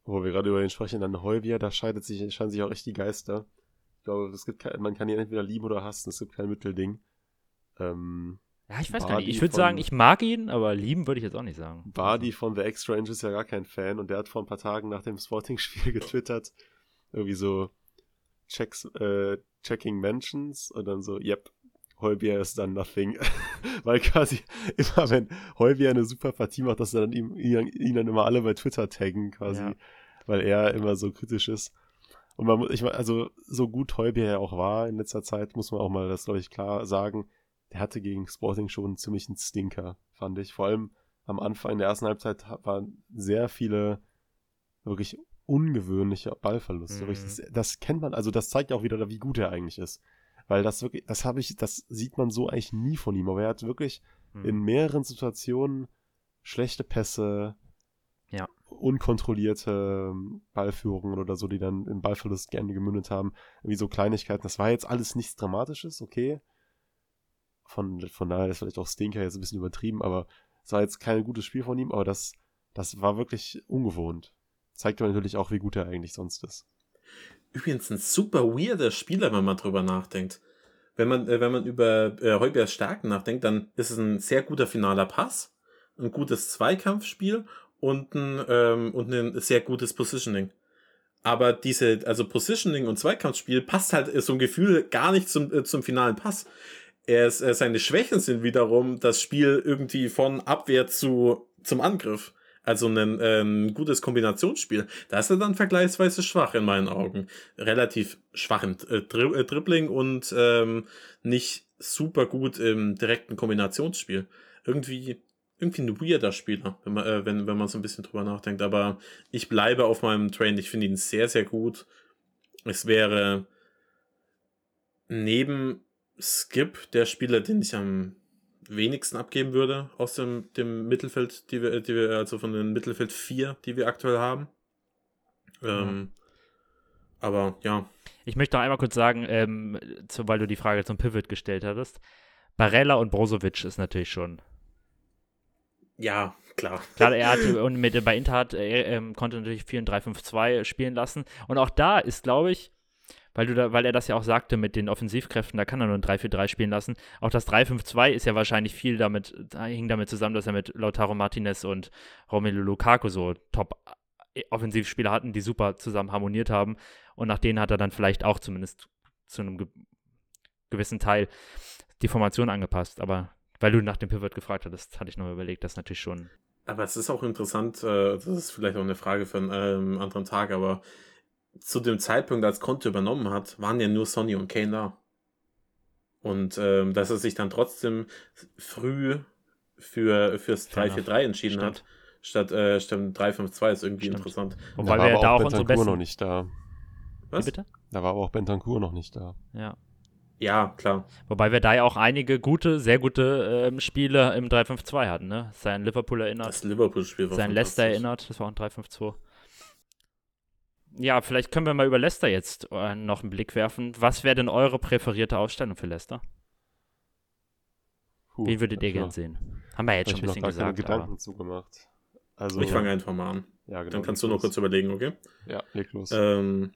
wo wir gerade über ihn sprechen, an Heubier, da scheidet sich, scheiden sich auch echt die Geister. Ich glaube, es gibt kein, man kann ihn entweder lieben oder hassen, es gibt kein Mittelding. Ähm, Ja, ich weiß gar Bardi nicht. Ich würde sagen, ich mag ihn, aber lieben würde ich jetzt auch nicht sagen. Bardi von The X-Range ist ja gar kein Fan und der hat vor ein paar Tagen nach dem Sporting-Spiel getwittert, irgendwie so checks, äh, checking mentions und dann so, yep, Heubier ist dann nothing. Weil quasi immer, wenn Heubier eine super Partie macht, dass dann ihm, ihn, ihn dann immer alle bei Twitter taggen quasi, Ja. weil er immer so kritisch ist. Und man muss, ich meine, also so gut Heubier ja auch war in letzter Zeit, muss man auch mal das, glaube ich, klar sagen, der hatte gegen Sporting schon einen ziemlichen Stinker, fand ich. Vor allem am Anfang in der ersten Halbzeit ha- waren sehr viele wirklich ungewöhnliche Ballverluste. Mhm. Das, das kennt man, also das zeigt auch wieder, wie gut er eigentlich ist. Weil das wirklich, das habe ich, das sieht man so eigentlich nie von ihm, aber er hat wirklich Hm. in mehreren Situationen schlechte Pässe, Ja. unkontrollierte ähm, Ballführungen oder so, die dann im Ballverlust gerne gemündet haben. Irgendwie so Kleinigkeiten. Das war jetzt alles nichts Dramatisches, okay. Von, von daher ist vielleicht auch Stinker jetzt ein bisschen übertrieben, aber es war jetzt kein gutes Spiel von ihm, aber das, das war wirklich ungewohnt. Zeigt aber natürlich auch, wie gut er eigentlich sonst ist. Übrigens ein super weirder Spieler, wenn man drüber nachdenkt. Wenn man, äh, wenn man über äh, Heubergs Stärken nachdenkt, dann ist es ein sehr guter finaler Pass, ein gutes Zweikampfspiel und ein, ähm, und ein sehr gutes Positioning. Aber diese, also Positioning und Zweikampfspiel passt halt äh, so ein Gefühl gar nicht zum, äh, zum finalen Pass. Er ist, äh, seine Schwächen sind wiederum das Spiel irgendwie von Abwehr zu, zum Angriff. Also ein ähm, gutes Kombinationsspiel. Da ist er dann vergleichsweise schwach in meinen Augen. Relativ schwach im äh, Dri äh, Dribbling und ähm, nicht super gut im direkten Kombinationsspiel. Irgendwie, irgendwie ein weirder Spieler, wenn man, äh, wenn, wenn man so ein bisschen drüber nachdenkt. Aber ich bleibe auf meinem Train. Ich finde ihn sehr, sehr gut. Es wäre neben Skip der Spieler, den ich am wenigsten abgeben würde aus dem, dem Mittelfeld, die wir, die wir, also von den Mittelfeld 4, die wir aktuell haben. Ähm, Aber ja, Ich möchte noch einmal kurz sagen, ähm, zu, weil du die Frage zum Pivot gestellt hattest. Barella und Brozovic ist natürlich schon. ja, klar. Klar, er hat und mit bei Inter hat, er ähm, konnte natürlich 4 und 3-5-2 spielen lassen. Und auch da ist, glaube ich, weil du da, weil er das ja auch sagte mit den Offensivkräften, da kann er nur ein 3-4-3 spielen lassen. Auch das 3-5-2 ist ja wahrscheinlich viel damit, da hing damit zusammen, dass er mit Lautaro Martinez und Romelu Lukaku so top äh, Offensivspieler hatten, die super zusammen harmoniert haben. Und nach denen hat er dann vielleicht auch zumindest zu einem ge gewissen Teil die Formation angepasst. Aber weil du nach dem Pivot gefragt hattest, hatte ich noch überlegt, das natürlich schon. Aber es ist auch interessant, äh, das ist vielleicht auch eine Frage für einen ähm, anderen Tag, aber zu dem Zeitpunkt, als Conte übernommen hat, waren ja nur Sonny und Kane da. Und ähm, dass er sich dann trotzdem früh für, fürs Fair 3-4-3 entschieden Stimmt. hat, statt, äh, statt 3-5-2 ist irgendwie Stimmt. interessant. Wobei da wir war da auch unsere besten. noch nicht da. Wie Was? bitte? Da war aber auch Bentancur noch nicht da. Ja. Ja, klar. Wobei wir da ja auch einige gute, sehr gute ähm, Spiele im 3-5-2 hatten, ne? Sein Liverpool erinnert, Das Liverpool-Spiel war sein Leicester erinnert, das war auch ein 3-5-2. Ja, vielleicht können wir mal über Leicester jetzt äh, noch einen Blick werfen. Was wäre denn eure präferierte Aufstellung für Leicester? Puh, Wen würdet ihr ich gern sehen? Haben wir jetzt schon ich ein bisschen gesagt. Gedanken Aber zugemacht. Also, Ich fange einfach mal an. ja, genau, Dann kannst du noch los. kurz überlegen, okay? Ja, leg los. Ähm,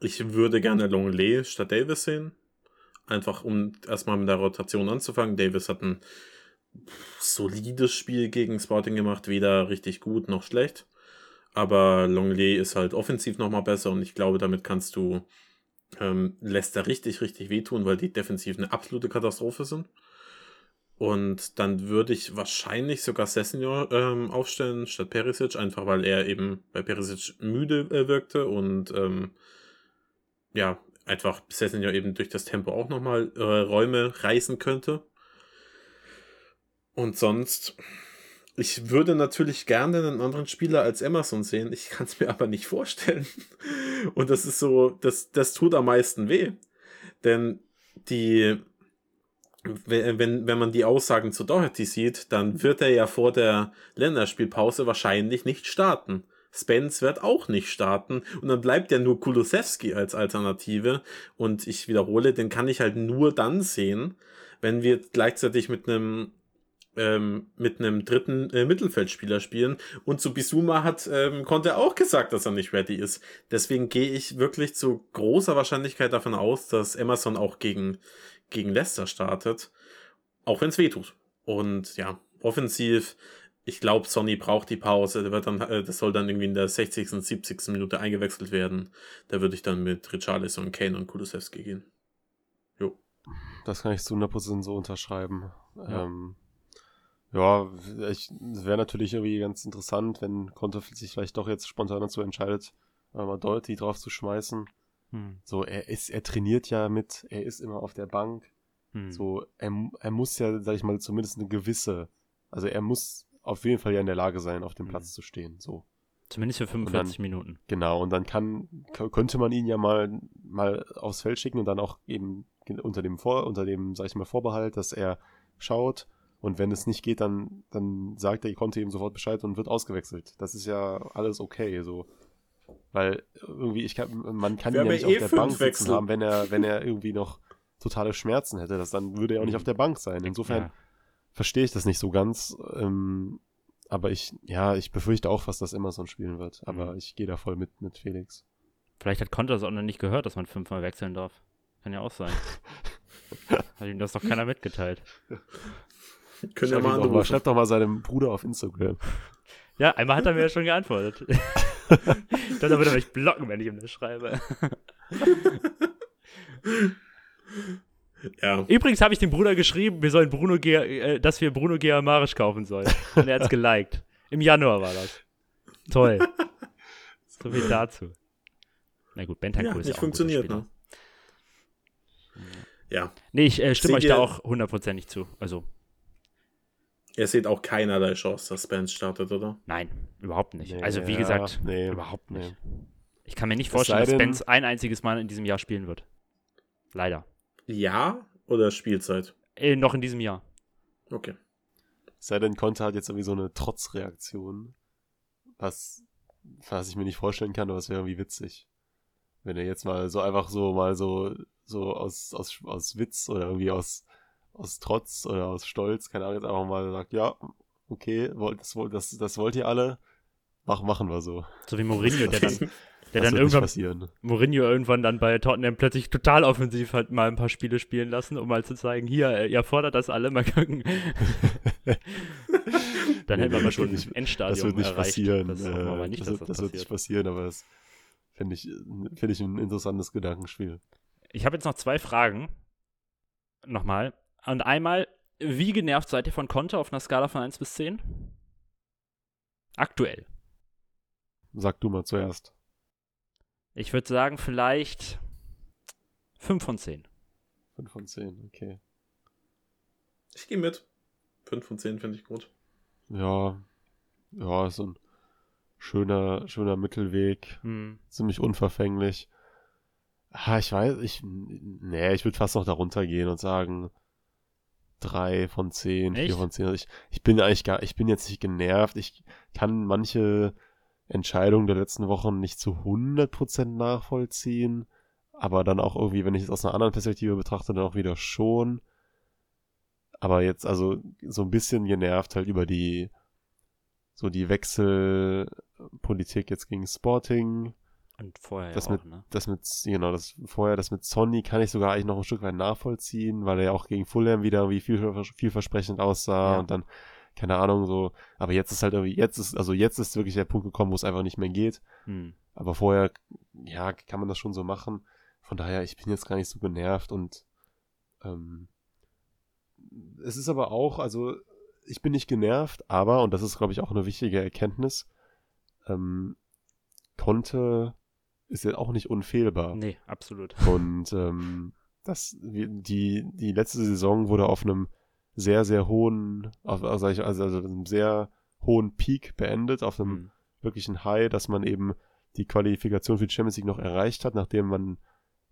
ich würde gerne Longley statt Davis sehen. Einfach um erstmal mit der Rotation anzufangen. Davis hat ein solides Spiel gegen Sporting gemacht, weder richtig gut noch schlecht. Aber Longley ist halt offensiv nochmal besser und ich glaube, damit kannst du ähm, Leicester richtig, richtig wehtun, weil die defensiv eine absolute Katastrophe sind. Und dann würde ich wahrscheinlich sogar Sessignon ähm, aufstellen statt Perisic, einfach weil er eben bei Perisic müde äh, wirkte und ähm, ja, einfach Sessin ja eben durch das Tempo auch nochmal äh, Räume reißen könnte. Und sonst, ich würde natürlich gerne einen anderen Spieler als Emerson sehen. Ich kann es mir aber nicht vorstellen. Und das ist so, das, das tut am meisten weh. Denn die, wenn, wenn man die Aussagen zu Doherty sieht, dann wird er ja vor der Länderspielpause wahrscheinlich nicht starten. Spence wird auch nicht starten und dann bleibt ja nur Kulusewski als Alternative und ich wiederhole, den kann ich halt nur dann sehen, wenn wir gleichzeitig mit einem ähm, mit einem dritten äh, Mittelfeldspieler spielen. Und zu Bisuma hat ähm, Conte auch gesagt, dass er nicht ready ist. Deswegen gehe ich wirklich zu großer Wahrscheinlichkeit davon aus, dass Emerson auch gegen, gegen Leicester startet. Auch wenn es weh tut. Und ja, offensiv, ich glaube, Sonny braucht die Pause. Der wird dann, äh, das soll dann irgendwie in der 60., 70. Minute eingewechselt werden. Da würde ich dann mit Richarlison, Kane und Kulusewski gehen. Jo. Das kann ich zu 100% so unterschreiben. Ja. Ähm, ja, wäre natürlich irgendwie ganz interessant, wenn Konto sich vielleicht doch jetzt spontan dazu entscheidet, mal Doherty drauf zu schmeißen. Hm. So, er ist, er trainiert ja mit, er ist immer auf der Bank. Hm. So, er, er muss ja, sag ich mal, zumindest eine gewisse, also er muss auf jeden Fall ja in der Lage sein, auf dem hm. Platz zu stehen. So. Zumindest für 45 dann, Minuten. Genau, und dann kann, könnte man ihn ja mal, mal aufs Feld schicken und dann auch eben unter dem Vor, unter dem, sag ich mal, Vorbehalt, dass er schaut, und wenn es nicht geht, dann, dann sagt er, ich konnte ihm sofort Bescheid und wird ausgewechselt. Das ist ja alles okay, so. Weil irgendwie, ich kann, man kann ihn ja nicht eh auf der Bank sitzen haben, wenn er, wenn er irgendwie noch totale Schmerzen hätte. Das, dann würde er auch nicht auf der Bank sein. Insofern ja. verstehe ich das nicht so ganz. Ähm, aber ich, ja, ich befürchte auch fast, dass Emerson spielen wird. Aber mhm. ich gehe da voll mit, mit Felix. Vielleicht hat Konter das auch noch nicht gehört, dass man fünfmal wechseln darf. Kann ja auch sein. hat ihm das doch keiner mitgeteilt. Können schreib, ja mal mal, schreib doch mal seinem Bruder auf Instagram. Ja, einmal hat er mir ja schon geantwortet. Dann würde er mich blocken, wenn ich ihm das schreibe. ja. Übrigens habe ich dem Bruder geschrieben, wir sollen Bruno Ge äh, dass wir Bruno Geamarisch kaufen sollen. Und er hat es geliked. Im Januar war das. Toll. so viel dazu. Na gut, Bentancur ja, ist nicht auch funktioniert, ne? Ja. Nee, ich äh, stimme euch da auch hundertprozentig zu. Also, Ihr seht auch keinerlei Chance, dass Spence startet, oder? Nein, überhaupt nicht. Nee, also wie gesagt, nee, überhaupt nicht. Nee. Ich kann mir nicht vorstellen, dass Spence ein einziges Mal in diesem Jahr spielen wird. Leider. Ja oder Spielzeit? Äh, noch in diesem Jahr. Okay. Sei denn, Conte hat jetzt irgendwie so eine Trotzreaktion, was, was ich mir nicht vorstellen kann, aber es wäre irgendwie witzig. Wenn er jetzt mal so einfach so mal so, so aus, aus, aus Witz oder irgendwie aus, aus Trotz oder aus Stolz, keine Ahnung, jetzt einfach mal sagt, ja, okay, das, das, das wollt ihr alle, Mach, machen wir so. So wie Mourinho, der dann, der dann irgendwann, Mourinho irgendwann dann bei Tottenham plötzlich total offensiv halt mal ein paar Spiele spielen lassen, um mal zu zeigen, hier, ihr fordert das alle, mal gucken. dann hätten wir aber schon nicht, Endstadium Das wird nicht erreicht. passieren. Das, äh, nicht, das, das, das wird nicht passieren, aber das finde ich, find ich ein interessantes Gedankenspiel. Ich habe jetzt noch zwei Fragen. Nochmal. Und einmal, wie genervt seid ihr von Konter auf einer Skala von 1 bis 10? Aktuell. Sag du mal zuerst. Ich würde sagen, vielleicht 5 von 10. 5 von 10, okay. Ich gehe mit. 5 von 10 finde ich gut. Ja, ja, so ein schöner, schöner Mittelweg. Hm. Ziemlich unverfänglich. Ah, ich weiß, ich, nee, ich würde fast noch darunter gehen und sagen drei von zehn, Echt? vier von zehn. Also ich, ich bin eigentlich gar, ich bin jetzt nicht genervt. Ich kann manche Entscheidungen der letzten Wochen nicht zu 100% nachvollziehen, aber dann auch irgendwie, wenn ich es aus einer anderen Perspektive betrachte, dann auch wieder schon. Aber jetzt also so ein bisschen genervt halt über die so die Wechselpolitik jetzt gegen Sporting, und vorher das ja mit, auch, ne? Das mit, genau, das vorher, das mit Sonny kann ich sogar eigentlich noch ein Stück weit nachvollziehen, weil er ja auch gegen Fulham wieder wie viel, vielversprechend aussah ja. und dann, keine Ahnung, so, aber jetzt ist halt irgendwie, jetzt ist, also jetzt ist wirklich der Punkt gekommen, wo es einfach nicht mehr geht. Hm. Aber vorher, ja, kann man das schon so machen. Von daher, ich bin jetzt gar nicht so genervt und ähm, es ist aber auch, also ich bin nicht genervt, aber, und das ist, glaube ich, auch eine wichtige Erkenntnis, ähm, konnte ist ja auch nicht unfehlbar. Nee, absolut. Und ähm, das, die, die letzte Saison wurde auf einem sehr, sehr hohen, auf, also, also einem sehr hohen Peak beendet, auf einem Mhm. wirklichen High, dass man eben die Qualifikation für die Champions League noch erreicht hat, nachdem man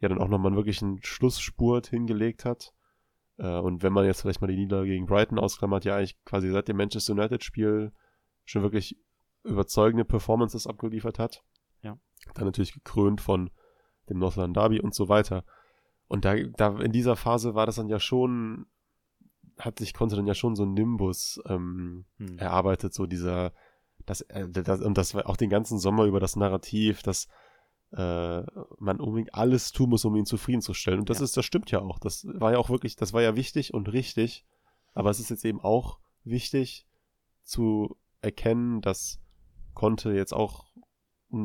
ja dann auch nochmal einen wirklichen Schlussspurt hingelegt hat. Äh, und wenn man jetzt vielleicht mal die Niederlage gegen Brighton ausklammert, ja eigentlich quasi seit dem Manchester United-Spiel schon wirklich überzeugende Performances abgeliefert hat. Dann natürlich gekrönt von dem Northland Derby und so weiter. Und da, da in dieser Phase war das dann ja schon, hat sich, konnte dann ja schon so ein Nimbus ähm, Hm. erarbeitet, so dieser, das, äh, das, und das war auch den ganzen Sommer über das Narrativ, dass äh, man unbedingt alles tun muss, um ihn zufriedenzustellen. Und das Ja. ist, das stimmt ja auch. Das war ja auch wirklich, das war ja wichtig und richtig. Aber es ist jetzt eben auch wichtig zu erkennen, dass Conte jetzt auch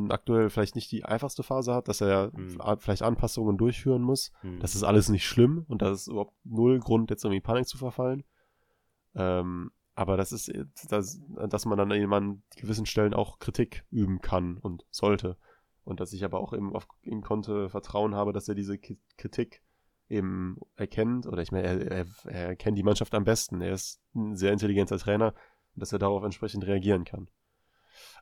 aktuell vielleicht nicht die einfachste Phase hat, dass er Mhm. vielleicht Anpassungen durchführen muss. Hm. Das ist alles nicht schlimm und da ist überhaupt null Grund, jetzt irgendwie Panik zu verfallen. Ähm, aber das ist, dass, dass man dann eben an gewissen Stellen auch Kritik üben kann und sollte. Und dass ich aber auch eben auf ihn konnte Vertrauen habe, dass er diese Kritik eben erkennt. Oder ich meine, er, er, er kennt die Mannschaft am besten. Er ist ein sehr intelligenter Trainer und dass er darauf entsprechend reagieren kann.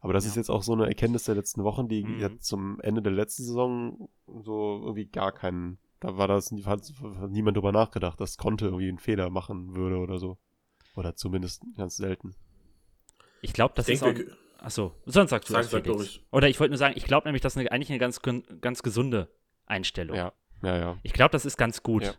Aber das Ja. ist jetzt auch so eine Erkenntnis der letzten Wochen, die Mhm. jetzt zum Ende der letzten Saison so irgendwie gar keinen, da war das, hat, hat niemand drüber nachgedacht, dass Conte irgendwie einen Fehler machen würde oder so. Oder zumindest ganz selten. Ich glaube, das Ich ist auch. denke, Achso, sonst sagst du Sag- das, sag ruhig. Oder ich wollte nur sagen, ich glaube nämlich, das ist eine, eigentlich eine ganz, ganz gesunde Einstellung. Ja, ja, ja. Ich glaube, das ist ganz gut, Ja.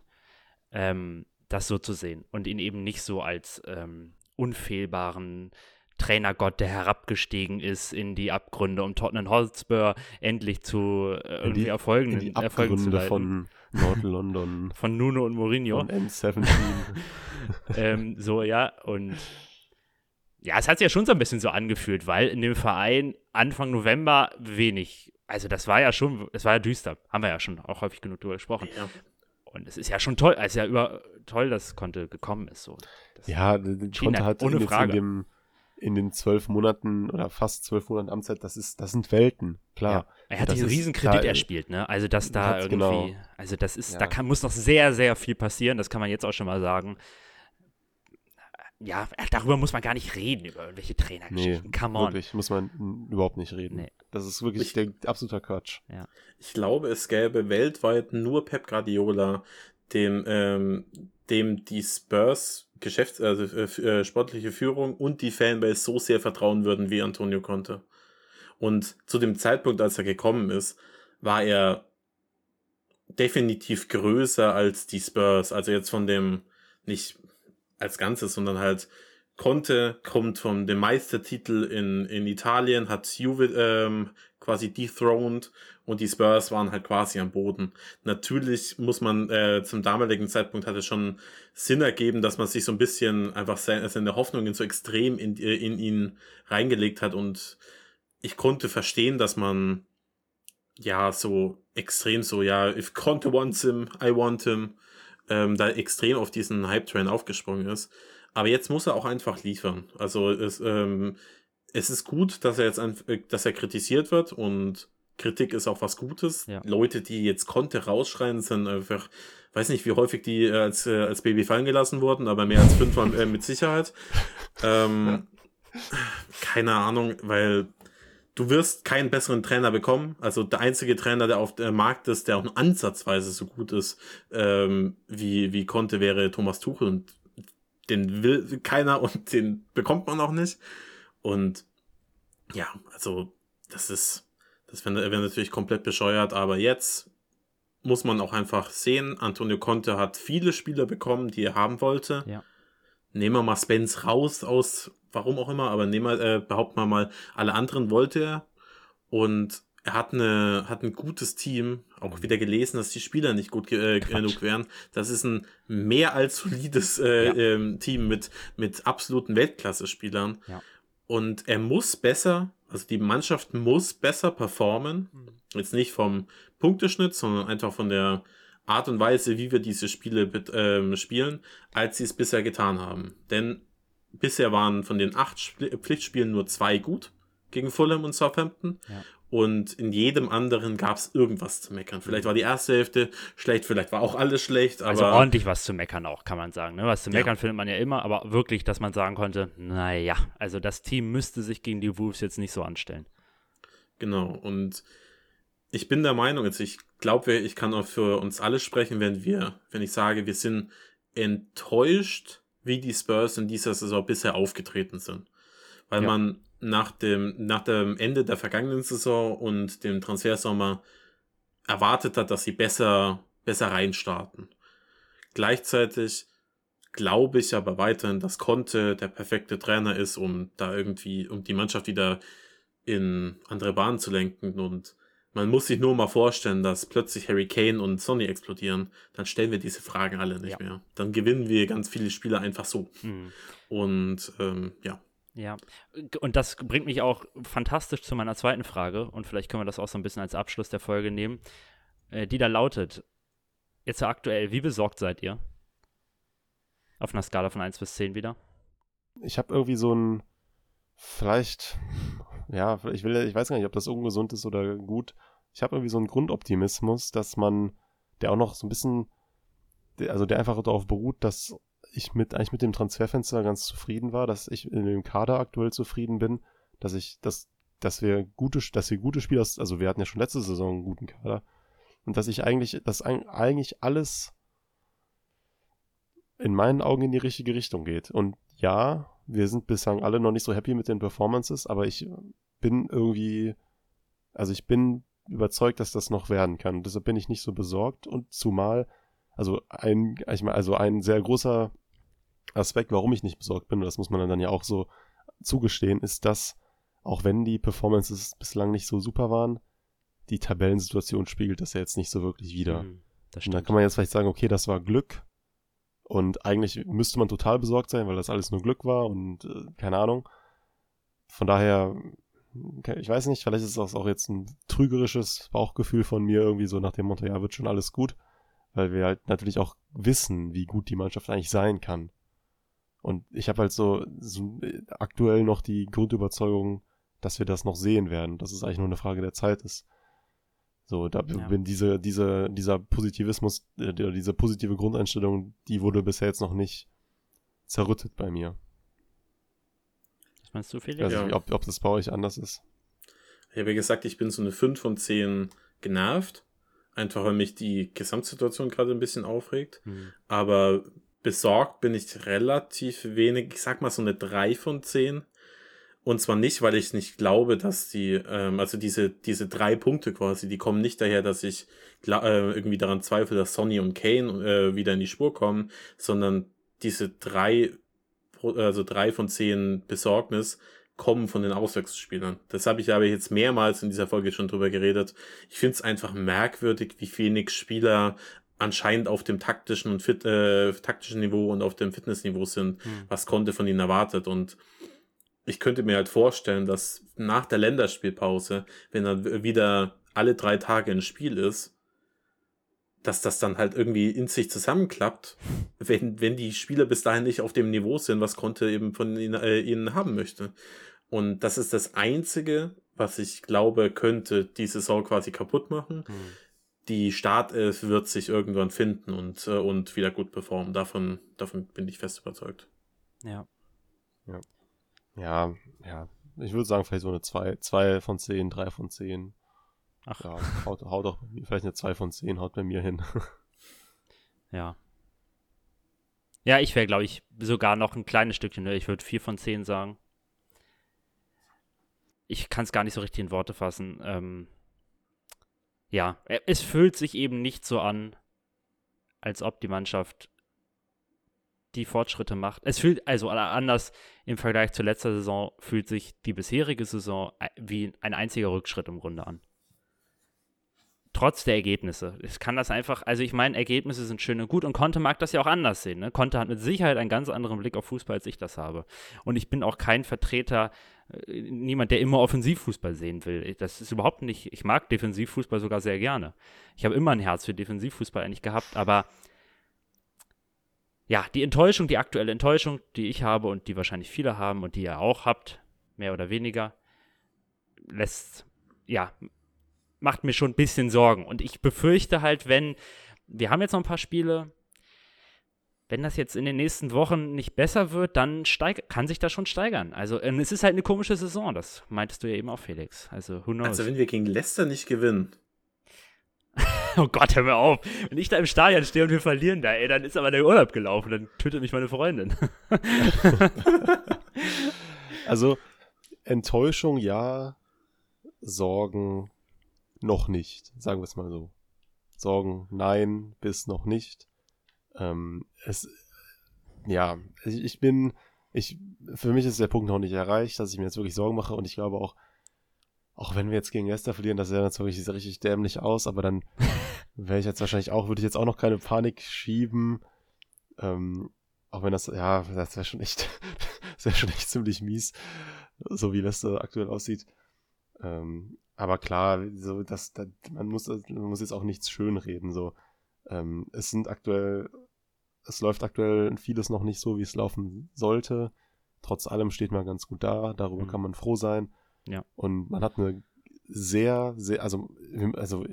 ähm, das so zu sehen und ihn eben nicht so als ähm, unfehlbaren Trainergott, der herabgestiegen ist in die Abgründe, um Tottenham Hotspur endlich zu äh, irgendwie die- Erfolgen, In die Erfolgen zu Abgründe leiten. von Nord-London, von Nuno und Mourinho. von N17. ähm, so, ja, und ja, es hat sich ja schon so ein bisschen so angefühlt, weil in dem Verein Anfang November wenig, also das war ja schon, es war ja düster, haben wir ja schon auch häufig genug drüber gesprochen. ja. Und es ist ja schon toll, es ist ja über, toll, dass Conte gekommen ist. So. Das, ja, Conte hat ohne Frage. in, dem, in den zwölf Monaten oder fast zwölf Monaten Amtszeit, das ist, das sind Welten, klar. Ja. Er hat Das diesen Riesenkredit da- erspielt, ne? Also, dass da irgendwie, genau. also das ist, Ja. da kann, muss noch sehr, sehr viel passieren, das kann man jetzt auch schon mal sagen. Ja, darüber muss man gar nicht reden, über irgendwelche Nee, Trainergeschichten. Come on. wirklich, muss man überhaupt nicht reden. Nee. Das ist wirklich Ich- der absoluter Quatsch. Ich glaube, es gäbe weltweit nur Pep Guardiola, dem, ähm, dem die Spurs Geschäfts-, also äh, äh, sportliche Führung und die Fanbase so sehr vertrauen würden wie Antonio Conte. Und zu dem Zeitpunkt, als er gekommen ist, war er definitiv größer als die Spurs. Also jetzt von dem, nicht als Ganzes, sondern halt Conte kommt von dem Meistertitel in, in Italien, hat Juve ähm, quasi dethroned und die Spurs waren halt quasi am Boden. Natürlich muss man äh, zum damaligen Zeitpunkt hat es schon Sinn ergeben, dass man sich so ein bisschen einfach seine, seine Hoffnungen so extrem in, äh, in ihn reingelegt hat und ich konnte verstehen, dass man ja so extrem so, ja, if Conte wants him, I want him, ähm, da extrem auf diesen Hype-Train aufgesprungen ist. Aber jetzt muss er auch einfach liefern. Also es, ähm, es ist gut, dass er jetzt äh, dass er kritisiert wird und Kritik ist auch was Gutes. Ja. Leute, die jetzt Conte rausschreien, sind einfach, weiß nicht, wie häufig die äh, als, äh, als Baby fallen gelassen wurden, aber mehr als fünfmal äh, mit Sicherheit. Ähm, keine Ahnung, weil du wirst keinen besseren Trainer bekommen. Also der einzige Trainer, der auf dem Markt ist, der auch nur ansatzweise so gut ist, ähm, wie, wie Conte, wäre Thomas Tuchel und den will keiner und den bekommt man auch nicht. Und ja, also das ist, das wäre wär natürlich komplett bescheuert, aber jetzt muss man auch einfach sehen, Antonio Conte hat viele Spieler bekommen, die er haben wollte. Ja. Nehmen wir mal Spence raus aus, warum auch immer, aber nehmen wir, äh, behaupten wir mal, alle anderen wollte er. Und er hat, eine, hat ein gutes Team, auch wieder gelesen, dass die Spieler nicht gut äh, genug wären. Das ist ein mehr als solides äh, Ja. ähm, Team mit, mit absoluten Weltklasse-Spielern. Ja. Und er muss besser, also die Mannschaft muss besser performen. Jetzt nicht vom Punkteschnitt, sondern einfach von der Art und Weise, wie wir diese Spiele ähm, spielen, als sie es bisher getan haben. Denn bisher waren von den acht Spl Pflichtspielen nur zwei gut gegen Fulham und Southampton. Ja. Und in jedem anderen gab es irgendwas zu meckern. Vielleicht war die erste Hälfte schlecht, vielleicht war auch alles schlecht, aber. Also ordentlich was zu meckern auch, kann man sagen. Ne? Was zu Ja. meckern findet man ja immer, aber wirklich, dass man sagen konnte, naja, also das Team müsste sich gegen die Wolves jetzt nicht so anstellen. Genau, und ich bin der Meinung, jetzt ich glaube, ich kann auch für uns alle sprechen, wenn wir, wenn ich sage, wir sind enttäuscht, wie die Spurs in dieser Saison bisher aufgetreten sind. Weil Ja. man nach dem, nach dem Ende der vergangenen Saison und dem Transfersommer erwartet hat, dass sie besser, besser reinstarten. Gleichzeitig glaube ich aber weiterhin, dass Conte der perfekte Trainer ist, um da irgendwie, um die Mannschaft wieder in andere Bahnen zu lenken. Und man muss sich nur mal vorstellen, dass plötzlich Harry Kane und Sonny explodieren. Dann stellen wir diese Fragen alle nicht Ja. mehr. Dann gewinnen wir ganz viele Spiele einfach so. Mhm. Und ähm, ja, Ja, und das bringt mich auch fantastisch zu meiner zweiten Frage und vielleicht können wir das auch so ein bisschen als Abschluss der Folge nehmen, äh, die da lautet, jetzt aktuell, wie besorgt seid ihr? Auf einer Skala von 1 bis 10 wieder? Ich habe irgendwie so ein, vielleicht, ja, ich will, ich weiß gar nicht, ob das ungesund ist oder gut. Ich habe irgendwie so einen Grundoptimismus, dass man, der auch noch so ein bisschen, also der einfach darauf beruht, dass ich mit, eigentlich mit dem Transferfenster ganz zufrieden war, dass ich in dem Kader aktuell zufrieden bin, dass ich, dass, dass wir gute, dass wir gute Spieler, also wir hatten ja schon letzte Saison einen guten Kader, und dass ich eigentlich, dass eigentlich alles in meinen Augen in die richtige Richtung geht. Und ja, wir sind bislang alle noch nicht so happy mit den Performances, aber ich bin irgendwie, also ich bin überzeugt, dass das noch werden kann. Deshalb bin ich nicht so besorgt und zumal, also ein, ich meine, also ein sehr großer Aspekt, warum ich nicht besorgt bin, und das muss man dann ja auch so zugestehen, ist, dass auch wenn die Performances bislang nicht so super waren, die Tabellensituation spiegelt das ja jetzt nicht so wirklich wieder. Mhm, Und da kann man jetzt vielleicht sagen, okay, das war Glück. Und eigentlich müsste man total besorgt sein, weil das alles nur Glück war und äh, keine Ahnung. Von daher, ich weiß nicht, vielleicht ist das auch jetzt ein trügerisches Bauchgefühl von mir, irgendwie so nach dem Motto, ja, wird schon alles gut. Weil wir halt natürlich auch wissen, wie gut die Mannschaft eigentlich sein kann. Und ich habe halt so, so äh, aktuell noch die Grundüberzeugung, dass wir das noch sehen werden, dass es eigentlich nur eine Frage der Zeit ist. So, da Ja. wenn diese, diese, dieser Positivismus, äh, die- diese positive Grundeinstellung, die wurde bisher jetzt noch nicht zerrüttet bei mir. Was meinst du, Ich Felix? Ja. nicht, ob, ob das bei euch anders ist. Ich habe ja gesagt, ich bin so eine 5 von 10 genervt. Einfach weil mich die Gesamtsituation gerade ein bisschen aufregt. Mhm. Aber besorgt bin ich relativ wenig. Ich sag mal so eine 3 von 10. Und zwar nicht, weil ich nicht glaube, dass die, ähm, also diese, diese drei Punkte quasi, die kommen nicht daher, dass ich äh, irgendwie daran zweifle, dass Sonny und Kane äh, wieder in die Spur kommen, sondern diese drei, also drei von zehn Besorgnis kommen von den Auswechselspielern. Das habe ich aber jetzt mehrmals in dieser Folge schon drüber geredet. Ich finde es einfach merkwürdig, wie wenig Spieler anscheinend auf dem taktischen und fit, äh, taktischen Niveau und auf dem Fitnessniveau sind, Mhm. was Conte von ihnen erwartet. Und ich könnte mir halt vorstellen, dass nach der Länderspielpause, wenn dann wieder alle drei Tage ein Spiel ist, dass das dann halt irgendwie in sich zusammenklappt, wenn, wenn die Spieler bis dahin nicht auf dem Niveau sind, was Conte eben von ihnen, äh, ihnen haben möchte. Und das ist das Einzige, was ich glaube, könnte die Saison quasi kaputt machen. Mhm. Die Startelf wird sich irgendwann finden und, äh, und wieder gut performen. Davon, davon bin ich fest überzeugt. Ja. Ja, ja. Ich würde sagen, vielleicht so eine 2, 2 von 10, 3 von 10. Ach, Ja, haut, haut auch vielleicht eine 2 von 10 haut bei mir hin. ja. Ja, ich wäre, glaube ich, sogar noch ein kleines Stückchen höher. Ich würde 4 von 10 sagen. Ich kann es gar nicht so richtig in Worte fassen. Ähm, ja, es fühlt sich eben nicht so an, als ob die Mannschaft die Fortschritte macht. Es fühlt, also anders im Vergleich zur letzter Saison, fühlt sich die bisherige Saison äh, wie ein einziger Rückschritt im Grunde an. Trotz der Ergebnisse. Es kann das einfach, also ich meine, Ergebnisse sind schön und gut und Conte mag das ja auch anders sehen. Ne? Conte hat mit Sicherheit einen ganz anderen Blick auf Fußball, als ich das habe. Und ich bin auch kein Vertreter, äh, niemand, der immer Offensivfußball sehen will. Das ist überhaupt nicht, ich mag Defensivfußball sogar sehr gerne. Ich habe immer ein Herz für Defensivfußball eigentlich gehabt, aber ja, die Enttäuschung, die aktuelle Enttäuschung, die ich habe und die wahrscheinlich viele haben und die ihr auch habt, mehr oder weniger, lässt, ja, macht mir schon ein bisschen Sorgen. Und ich befürchte halt, wenn, wir haben jetzt noch ein paar Spiele, wenn das jetzt in den nächsten Wochen nicht besser wird, dann steig, kann sich das schon steigern. Also ähm, es ist halt eine komische Saison, das meintest du ja eben auch, Felix. Also who knows. Also wenn wir gegen Leicester nicht gewinnen. oh Gott, hör mir auf. Wenn ich da im Stadion stehe und wir verlieren da, ey, dann ist aber der Urlaub gelaufen, dann tötet mich meine Freundin. also Enttäuschung ja, Sorgen noch nicht, sagen wir es mal so. Sorgen nein, bis noch nicht. Ähm, es, ja, ich, ich bin, ich, für mich ist der Punkt noch nicht erreicht, dass ich mir jetzt wirklich Sorgen mache und ich glaube auch, auch wenn wir jetzt gegen Leicester verlieren, das sieht jetzt wirklich richtig dämlich aus, aber dann wäre ich jetzt wahrscheinlich auch, würde ich jetzt auch noch keine Panik schieben. Ähm, auch wenn das, ja, das wäre schon echt, das wäre schon echt ziemlich mies, so wie Leicester aktuell aussieht. Ähm, aber klar, so, das, das, man muss, man muss jetzt auch nichts schönreden, so. Ähm, es sind aktuell es läuft aktuell vieles noch nicht so, wie es laufen sollte. Trotz allem steht man ganz gut da, darüber mhm. kann man froh sein. Ja. Und man hat eine sehr, sehr, also, also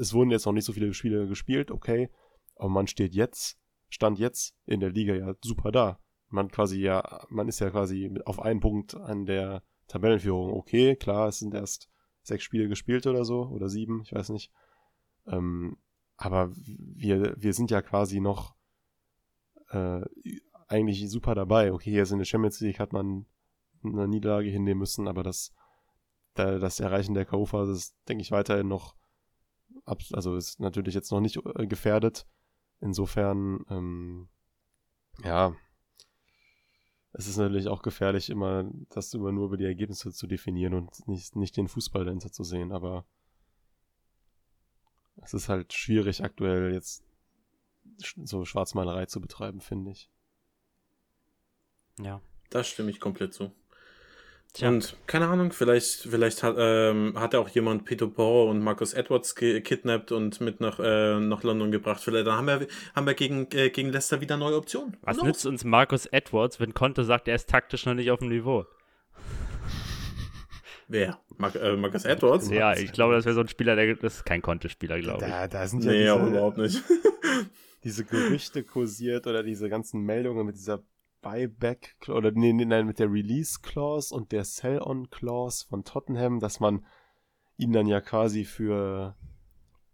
es wurden jetzt noch nicht so viele Spiele gespielt, okay, aber man steht jetzt, stand jetzt in der Liga ja super da. Man quasi ja, man ist ja quasi auf einen Punkt an der Tabellenführung. Okay, klar, es sind erst sechs Spiele gespielt oder so, oder sieben, ich weiß nicht. Ähm, aber wir, wir sind ja quasi noch äh, eigentlich super dabei. Okay, jetzt in der Champions League hat man eine Niederlage hinnehmen müssen, aber das, das Erreichen der K.O.-Phase ist, denke ich, weiterhin noch, also ist natürlich jetzt noch nicht äh, gefährdet. Insofern, ähm, ja, es ist natürlich auch gefährlich, immer das immer nur über die Ergebnisse zu definieren und nicht, nicht den Fußball dahinter zu sehen, aber es ist halt schwierig aktuell jetzt so Schwarzmalerei zu betreiben, finde ich. Ja. Da stimme ich komplett zu. Tja. Und keine Ahnung, vielleicht, vielleicht hat, ähm, hat auch jemand Peter Porro und Marcus Edwards gekidnappt und mit nach, äh, nach London gebracht. Vielleicht dann haben wir, haben wir gegen, äh, gegen Leicester wieder neue Optionen. Was no. nützt uns Marcus Edwards, wenn Conte sagt, er ist taktisch noch nicht auf dem Niveau? Wer? Mar äh, Marcus Edwards? Ja, ich glaube, das wäre so ein Spieler, der das ist kein Conte-Spieler, glaube ich. Da, da sind ja nee, diese, überhaupt nicht. diese Gerüchte kursiert oder diese ganzen Meldungen mit dieser Buyback oder nee, nee, nein, mit der Release Clause und der Sell-on Clause von Tottenham, dass man ihn dann ja quasi für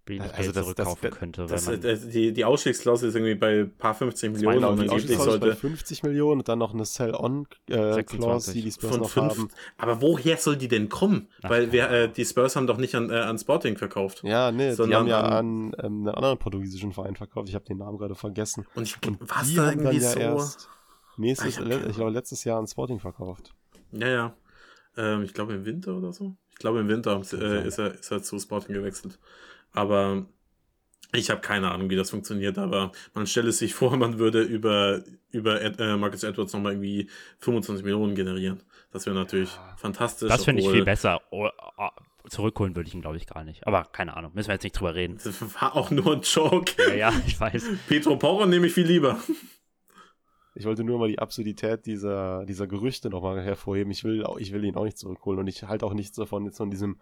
wenig also Geld das, zurückkaufen das, könnte. Das, das, die, die Ausstiegsklausel ist irgendwie bei ein paar 50 Millionen. Genau, die Ausstiegsklausel bei 50 Millionen und dann noch eine Sell-on-Clause, äh, die die Spurs Von noch fünf, haben. Aber woher soll die denn kommen? Ach, Weil wir, äh, die Spurs haben doch nicht an, äh, an Sporting verkauft. Ja, nee, die haben ja an, an ähm, einen anderen portugiesischen Verein verkauft. Ich habe den Namen gerade vergessen. Und, ich, und was da irgendwie so... Erst nächstes, ich glaube, letztes Jahr an Sporting verkauft. Ja, ja. Ähm, ich glaube im Winter oder so. Ich glaube im Winter äh, ist, er, ist er zu Sporting gewechselt. Aber ich habe keine Ahnung, wie das funktioniert, aber man stelle sich vor, man würde über, über Ed, äh, Marcus Edwards nochmal irgendwie 25 Millionen generieren. Das wäre natürlich ja. fantastisch. Das finde ich viel besser. Oh, oh, zurückholen würde ich ihn, glaube ich, gar nicht. Aber keine Ahnung, müssen wir jetzt nicht drüber reden. Das war auch nur ein Joke. Ja, ja ich weiß. Petro Porro nehme ich viel lieber. Ich wollte nur mal die Absurdität dieser, dieser Gerüchte nochmal hervorheben. Ich will, ich will ihn auch nicht zurückholen und ich halte auch nichts davon, jetzt von diesem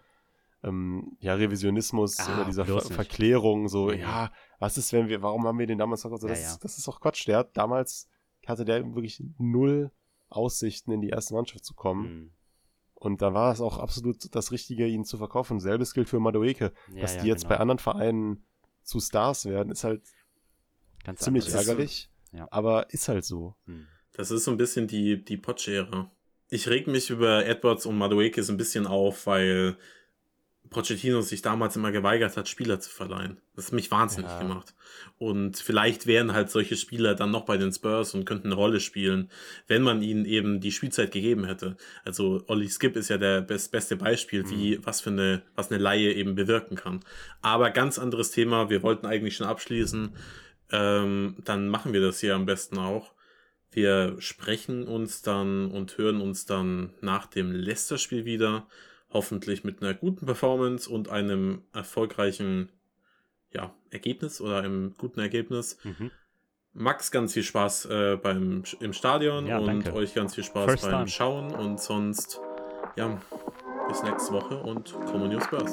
ähm, ja, Revisionismus ah, oder dieser Ver Verklärung, so, ja. ja. was ist, wenn wir, warum haben wir den damals verkauft? So, das, ja, ja. das ist doch Quatsch. Der hat damals, hatte der wirklich null Aussichten, in die erste Mannschaft zu kommen. Mhm. Und da war es auch absolut das Richtige, ihn zu verkaufen. Selbes gilt für Madueke. Dass die jetzt genau. bei anderen Vereinen zu Stars werden, ist halt Ganz ziemlich ärgerlich. So, aber ist halt so. Mhm. Das ist so ein bisschen die, die Potsch-Ära. Ich reg mich über Edwards und Madueke so ein bisschen auf, weil Pochettino sich damals immer geweigert hat, Spieler zu verleihen. Das hat mich wahnsinnig ja. gemacht. Und vielleicht wären halt solche Spieler dann noch bei den Spurs und könnten eine Rolle spielen, wenn man ihnen eben die Spielzeit gegeben hätte. Also Olli Skip ist ja der best, beste Beispiel, mhm. wie was für eine, was eine Laie eben bewirken kann. Aber ganz anderes Thema. Wir wollten eigentlich schon abschließen. Ähm, dann machen wir das hier am besten auch. Wir sprechen uns dann und hören uns dann nach dem Leicester-Spiel wieder hoffentlich mit einer guten Performance und einem erfolgreichen ja, Ergebnis oder einem guten Ergebnis. Mhm. Max ganz viel Spaß äh, beim im Stadion ja, und danke. euch ganz viel Spaß First beim time. Schauen und sonst ja bis nächste Woche und Common News Spurs.